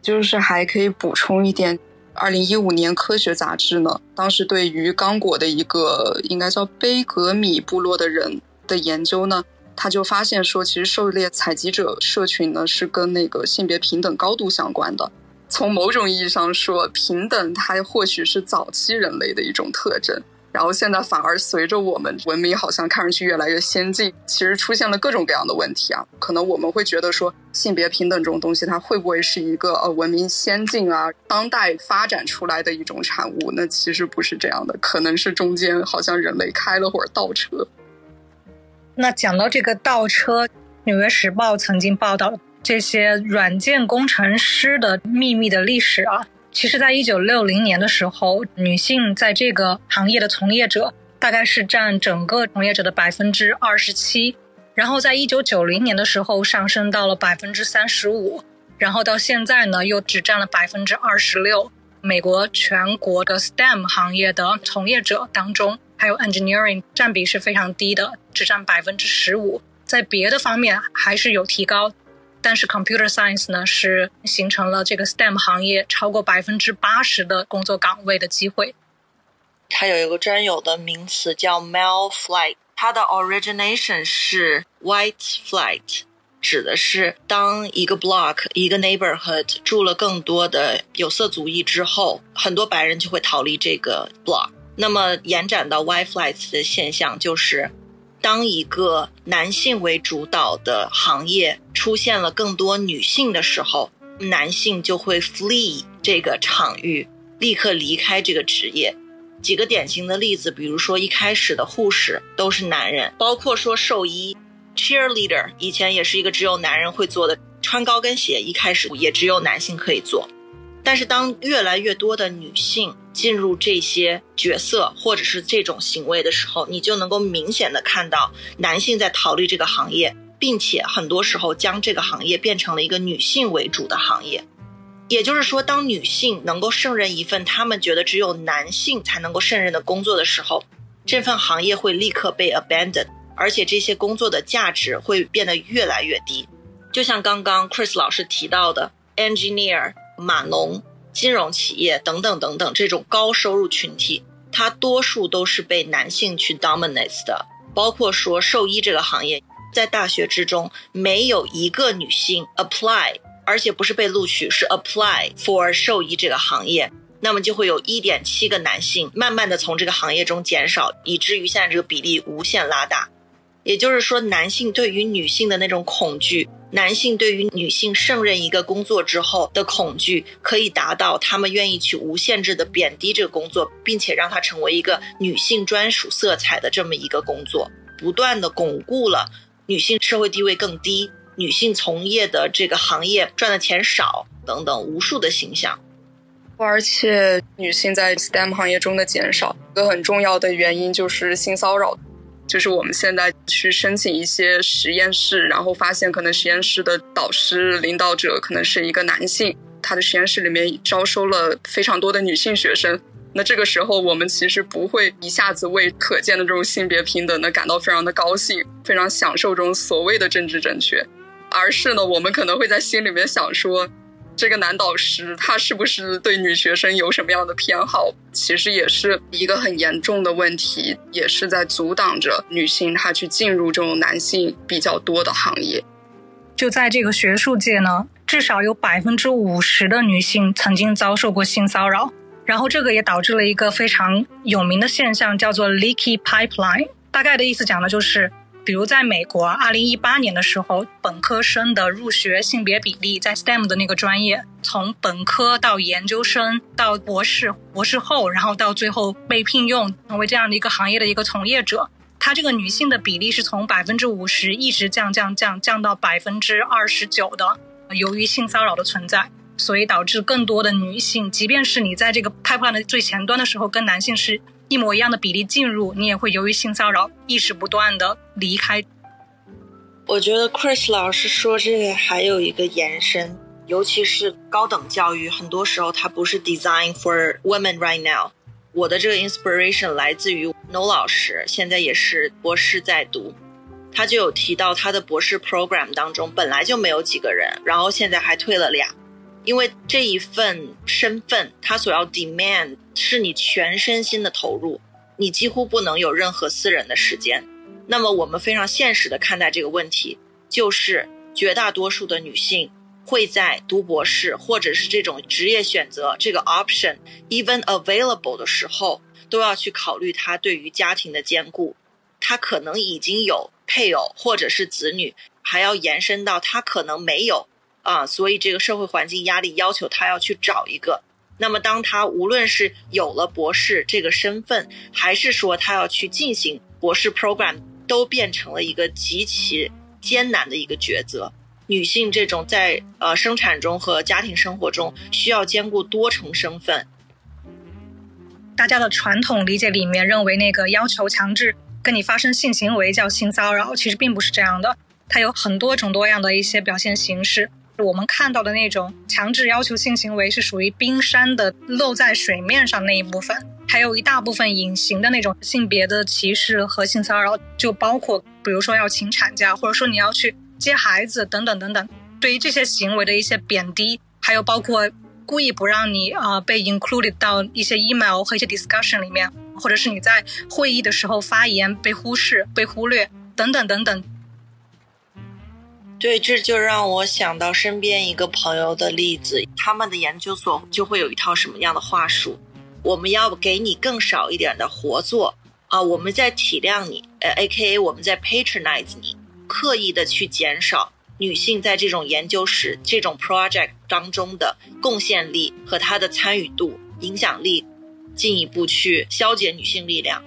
就是还可以补充一点，二零一五年科学杂志呢，当时对于刚果的一个应该叫贝格米部落的人的研究呢，他就发现说，其实狩猎采集者社群呢是跟那个性别平等高度相关的。从某种意义上说，平等它或许是早期人类的一种特征。然后现在反而随着我们文明好像看上去越来越先进，其实出现了各种各样的问题啊。可能我们会觉得说性别平等这种东西，它会不会是一个呃文明先进啊当代发展出来的一种产物？那其实不是这样的，可能是中间好像人类开了会儿倒车。那讲到这个倒车，《纽约时报》曾经报道这些软件工程师的秘密的历史啊。其实，在一九六零年的时候，女性在这个行业的从业者大概是占整个从业者的百分之二十七，然后在一九九零年的时候上升到了百分之三十五，然后到现在呢又只占了百分之二十六。美国全国的 STEM 行业的从业者当中，还有 engineering 占比是非常低的，只占百分之十五。在别的方面还是有提高。但是 computer science 呢，是形成了这个 STEM 行业超过百分之八十的工作岗位的机会。它有一个专有的名词叫 male flight，它的 origination 是 white flight，指的是当一个 block 一个 neighborhood 住了更多的有色族裔之后，很多白人就会逃离这个 block。那么延展到 white flight 的现象就是。当一个男性为主导的行业出现了更多女性的时候，男性就会 flee 这个场域，立刻离开这个职业。几个典型的例子，比如说一开始的护士都是男人，包括说兽医，cheerleader 以前也是一个只有男人会做的，穿高跟鞋一开始也只有男性可以做。但是当越来越多的女性进入这些角色或者是这种行为的时候，你就能够明显的看到男性在逃离这个行业，并且很多时候将这个行业变成了一个女性为主的行业。也就是说，当女性能够胜任一份他们觉得只有男性才能够胜任的工作的时候，这份行业会立刻被 abandon，而且这些工作的价值会变得越来越低。就像刚刚 Chris 老师提到的，engineer。码农、金融企业等等等等，这种高收入群体，它多数都是被男性去 dominate 的。包括说兽医这个行业，在大学之中没有一个女性 apply，而且不是被录取，是 apply for 兽医这个行业，那么就会有一点七个男性慢慢的从这个行业中减少，以至于现在这个比例无限拉大。也就是说，男性对于女性的那种恐惧。男性对于女性胜任一个工作之后的恐惧，可以达到他们愿意去无限制的贬低这个工作，并且让它成为一个女性专属色彩的这么一个工作，不断的巩固了女性社会地位更低、女性从业的这个行业赚的钱少等等无数的形象。而且，女性在 STEM 行业中的减少，一个很重要的原因就是性骚扰。就是我们现在去申请一些实验室，然后发现可能实验室的导师、领导者可能是一个男性，他的实验室里面招收了非常多的女性学生。那这个时候，我们其实不会一下子为可见的这种性别平等呢感到非常的高兴，非常享受这种所谓的政治正确，而是呢，我们可能会在心里面想说。这个男导师他是不是对女学生有什么样的偏好？其实也是一个很严重的问题，也是在阻挡着女性她去进入这种男性比较多的行业。就在这个学术界呢，至少有百分之五十的女性曾经遭受过性骚扰，然后这个也导致了一个非常有名的现象，叫做 leaky pipeline。大概的意思讲的就是。比如在美国，二零一八年的时候，本科生的入学性别比例在 STEM 的那个专业，从本科到研究生到博士、博士后，然后到最后被聘用成为这样的一个行业的一个从业者，他这个女性的比例是从百分之五十一直降降降降到百分之二十九的。由于性骚扰的存在，所以导致更多的女性，即便是你在这个 pipeline 的最前端的时候，跟男性是。一模一样的比例进入，你也会由于性骚扰，一直不断的离开。我觉得 Chris 老师说这个还有一个延伸，尤其是高等教育，很多时候它不是 design for women right now。我的这个 inspiration 来自于 No 老师，现在也是博士在读，他就有提到他的博士 program 当中本来就没有几个人，然后现在还退了俩，因为这一份身份他所要 demand 是你全身心的投入，你几乎不能有任何私人的时间。那么我们非常现实的看待这个问题，就是绝大多数的女性会在读博士或者是这种职业选择这个 option even available 的时候，都要去考虑她对于家庭的兼顾。她可能已经有配偶或者是子女，还要延伸到她可能没有啊，所以这个社会环境压力要求他要去找一个。那么当他无论是有了博士这个身份，还是说他要去进行博士 program。都变成了一个极其艰难的一个抉择。女性这种在呃生产中和家庭生活中需要兼顾多重身份。大家的传统理解里面认为，那个要求强制跟你发生性行为叫性骚扰，其实并不是这样的。它有很多种多样的一些表现形式。我们看到的那种强制要求性行为，是属于冰山的露在水面上那一部分。还有一大部分隐形的那种性别的歧视和性骚扰，就包括比如说要请产假，或者说你要去接孩子等等等等。对于这些行为的一些贬低，还有包括故意不让你啊被 included 到一些 email 和一些 discussion 里面，或者是你在会议的时候发言被忽视、被忽略等等等等。对，这就让我想到身边一个朋友的例子，他们的研究所就会有一套什么样的话术。我们要给你更少一点的活做啊！我们在体谅你，呃，A.K.A. 我们在 patronize 你，刻意的去减少女性在这种研究室、这种 project 当中的贡献力和她的参与度、影响力，进一步去消解女性力量。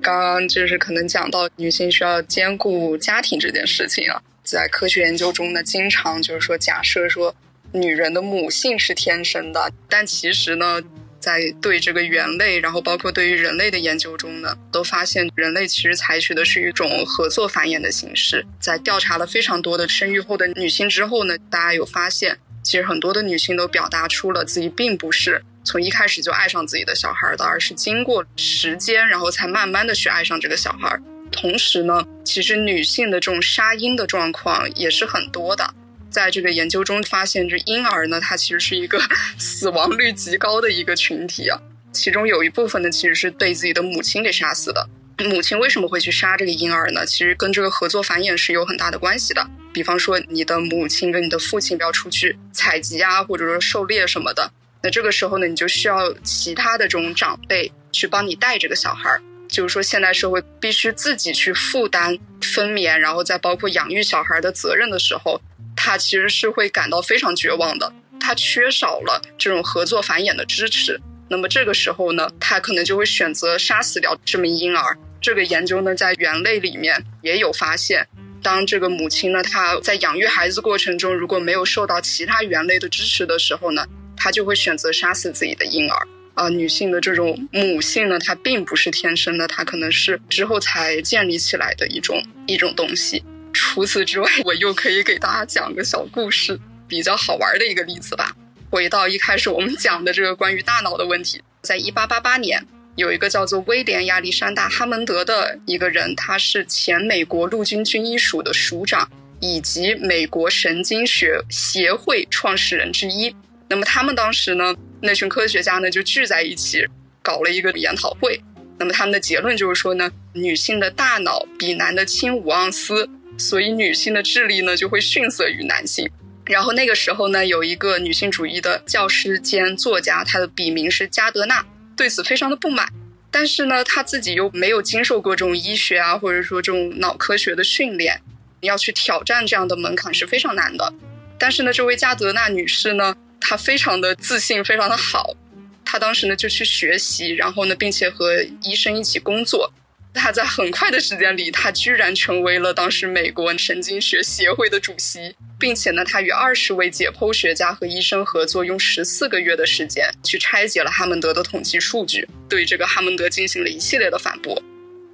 刚刚就是可能讲到女性需要兼顾家庭这件事情啊，在科学研究中呢，经常就是说假设说。女人的母性是天生的，但其实呢，在对这个猿类，然后包括对于人类的研究中呢，都发现人类其实采取的是一种合作繁衍的形式。在调查了非常多的生育后的女性之后呢，大家有发现，其实很多的女性都表达出了自己并不是从一开始就爱上自己的小孩的，而是经过时间，然后才慢慢的去爱上这个小孩。同时呢，其实女性的这种杀婴的状况也是很多的。在这个研究中发现，这婴儿呢，它其实是一个 死亡率极高的一个群体啊。其中有一部分呢，其实是被自己的母亲给杀死的。母亲为什么会去杀这个婴儿呢？其实跟这个合作繁衍是有很大的关系的。比方说，你的母亲跟你的父亲要出去采集啊，或者说狩猎什么的，那这个时候呢，你就需要其他的这种长辈去帮你带这个小孩儿。就是说，现代社会必须自己去负担分娩，然后再包括养育小孩的责任的时候。他其实是会感到非常绝望的，他缺少了这种合作繁衍的支持。那么这个时候呢，他可能就会选择杀死掉这名婴儿。这个研究呢，在猿类里面也有发现，当这个母亲呢，她在养育孩子过程中，如果没有受到其他猿类的支持的时候呢，她就会选择杀死自己的婴儿。啊，女性的这种母性呢，它并不是天生的，它可能是之后才建立起来的一种一种东西。除此之外，我又可以给大家讲个小故事，比较好玩的一个例子吧。回到一开始我们讲的这个关于大脑的问题，在一八八八年，有一个叫做威廉亚历山大哈蒙德的一个人，他是前美国陆军军医署的署长，以及美国神经学协会创始人之一。那么他们当时呢，那群科学家呢就聚在一起搞了一个研讨会。那么他们的结论就是说呢，女性的大脑比男的轻五盎司。所以女性的智力呢就会逊色于男性。然后那个时候呢，有一个女性主义的教师兼作家，她的笔名是加德纳，对此非常的不满。但是呢，她自己又没有经受过这种医学啊，或者说这种脑科学的训练，你要去挑战这样的门槛是非常难的。但是呢，这位加德纳女士呢，她非常的自信，非常的好。她当时呢就去学习，然后呢，并且和医生一起工作。她在很快的时间里，她居然成为了当时美国神经学协会的主席，并且呢，他与二十位解剖学家和医生合作，用十四个月的时间去拆解了哈蒙德的统计数据，对这个哈蒙德进行了一系列的反驳。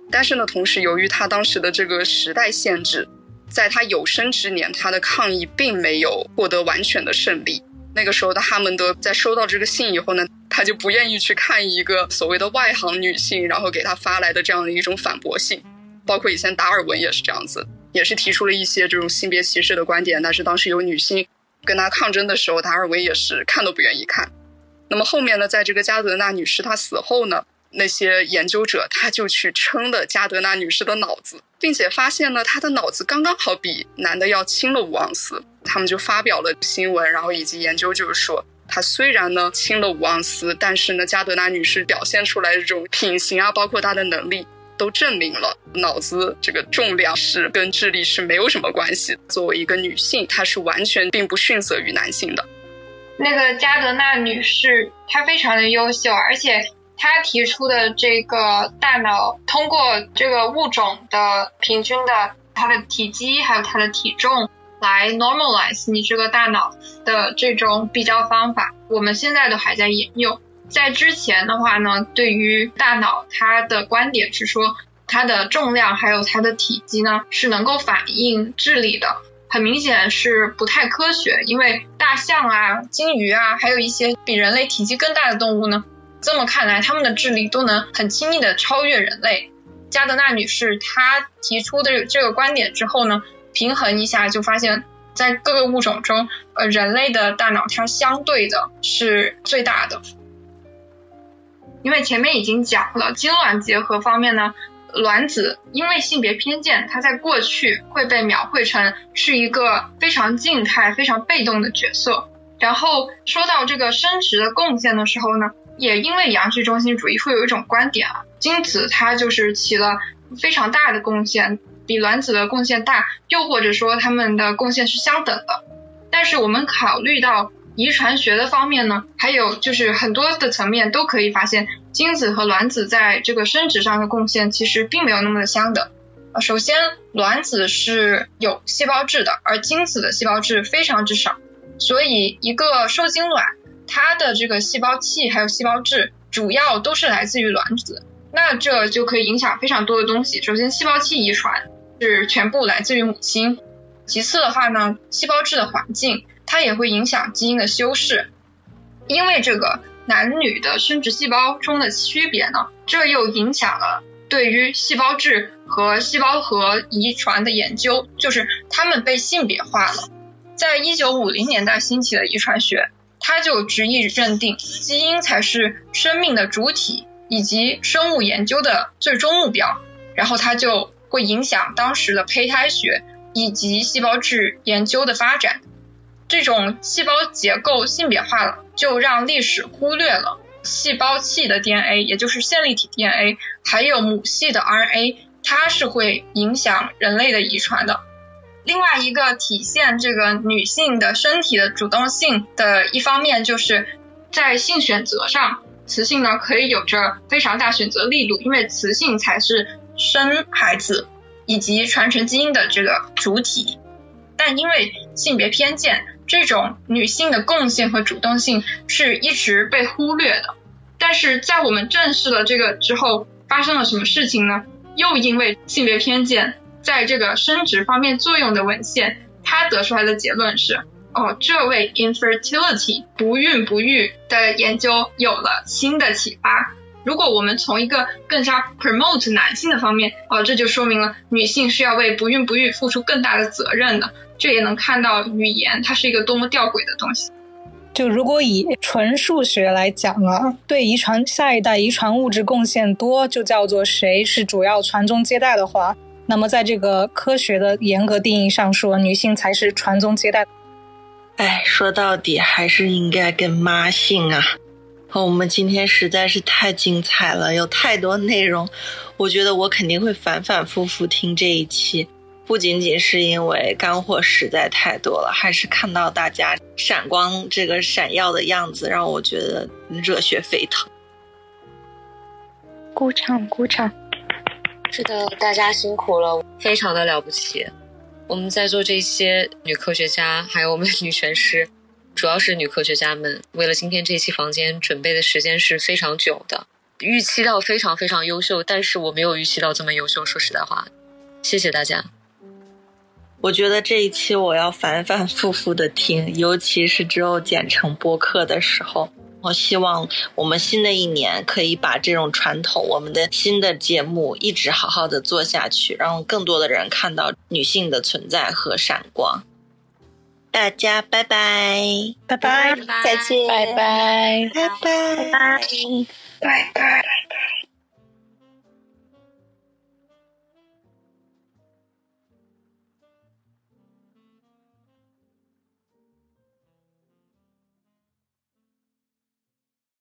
但是呢，同时由于他当时的这个时代限制，在他有生之年，他的抗议并没有获得完全的胜利。那个时候的哈蒙德在收到这个信以后呢，他就不愿意去看一个所谓的外行女性，然后给他发来的这样的一种反驳信。包括以前达尔文也是这样子，也是提出了一些这种性别歧视的观点，但是当时有女性跟他抗争的时候，达尔文也是看都不愿意看。那么后面呢，在这个加德纳女士她死后呢，那些研究者他就去称了加德纳女士的脑子，并且发现呢，她的脑子刚刚好比男的要轻了五盎司。他们就发表了新闻，然后以及研究，就是说，她虽然呢轻了五盎司，但是呢，加德纳女士表现出来的这种品行啊，包括她的能力。都证明了脑子这个重量是跟智力是没有什么关系。作为一个女性，她是完全并不逊色于男性的。那个加德纳女士，她非常的优秀，而且她提出的这个大脑通过这个物种的平均的它的体积还有它的体重来 normalize 你这个大脑的这种比较方法，我们现在都还在沿用。在之前的话呢，对于大脑，它的观点是说，它的重量还有它的体积呢，是能够反映智力的。很明显是不太科学，因为大象啊、鲸鱼啊，还有一些比人类体积更大的动物呢，这么看来，它们的智力都能很轻易的超越人类。加德纳女士她提出的这个观点之后呢，平衡一下就发现，在各个物种中，呃，人类的大脑它相对的是最大的。因为前面已经讲了精卵结合方面呢，卵子因为性别偏见，它在过去会被描绘成是一个非常静态、非常被动的角色。然后说到这个生殖的贡献的时候呢，也因为阳具中心主义会有一种观点啊，精子它就是起了非常大的贡献，比卵子的贡献大，又或者说它们的贡献是相等的。但是我们考虑到。遗传学的方面呢，还有就是很多的层面都可以发现，精子和卵子在这个生殖上的贡献其实并没有那么的相等。首先卵子是有细胞质的，而精子的细胞质非常之少，所以一个受精卵它的这个细胞器还有细胞质主要都是来自于卵子，那这就可以影响非常多的东西。首先细胞器遗传是全部来自于母亲，其次的话呢，细胞质的环境。它也会影响基因的修饰，因为这个男女的生殖细胞中的区别呢，这又影响了对于细胞质和细胞核遗传的研究，就是它们被性别化了。在一九五零年代兴起的遗传学，它就执意认定基因才是生命的主体以及生物研究的最终目标，然后它就会影响当时的胚胎学以及细胞质研究的发展。这种细胞结构性别化了，就让历史忽略了细胞器的 DNA，也就是线粒体 DNA，还有母系的 RNA，它是会影响人类的遗传的。另外一个体现这个女性的身体的主动性的一方面，就是在性选择上，雌性呢可以有着非常大选择力度，因为雌性才是生孩子以及传承基因的这个主体，但因为性别偏见。这种女性的贡献和主动性是一直被忽略的，但是在我们正视了这个之后，发生了什么事情呢？又因为性别偏见在这个生殖方面作用的文献，它得出来的结论是：哦，这位 infertility 不孕不育的研究有了新的启发。如果我们从一个更加 promote 男性的方面，哦，这就说明了女性是要为不孕不育付出更大的责任的。这也能看到语言，它是一个多么吊诡的东西。就如果以纯数学来讲啊，对遗传下一代遗传物质贡献多，就叫做谁是主要传宗接代的话，那么在这个科学的严格定义上说，女性才是传宗接代。哎，说到底还是应该跟妈姓啊。和我们今天实在是太精彩了，有太多内容，我觉得我肯定会反反复复听这一期。不仅仅是因为干货实在太多了，还是看到大家闪光这个闪耀的样子，让我觉得热血沸腾。鼓掌，鼓掌！是的，大家辛苦了，非常的了不起。我们在座这些女科学家，还有我们女权师，主要是女科学家们，为了今天这期房间准备的时间是非常久的。预期到非常非常优秀，但是我没有预期到这么优秀。说实在话，谢谢大家。我觉得这一期我要反反复复的听，尤其是之后剪成播客的时候。我希望我们新的一年可以把这种传统，我们的新的节目一直好好的做下去，让更多的人看到女性的存在和闪光。大家拜拜，拜拜，再见，拜拜，拜拜，拜拜。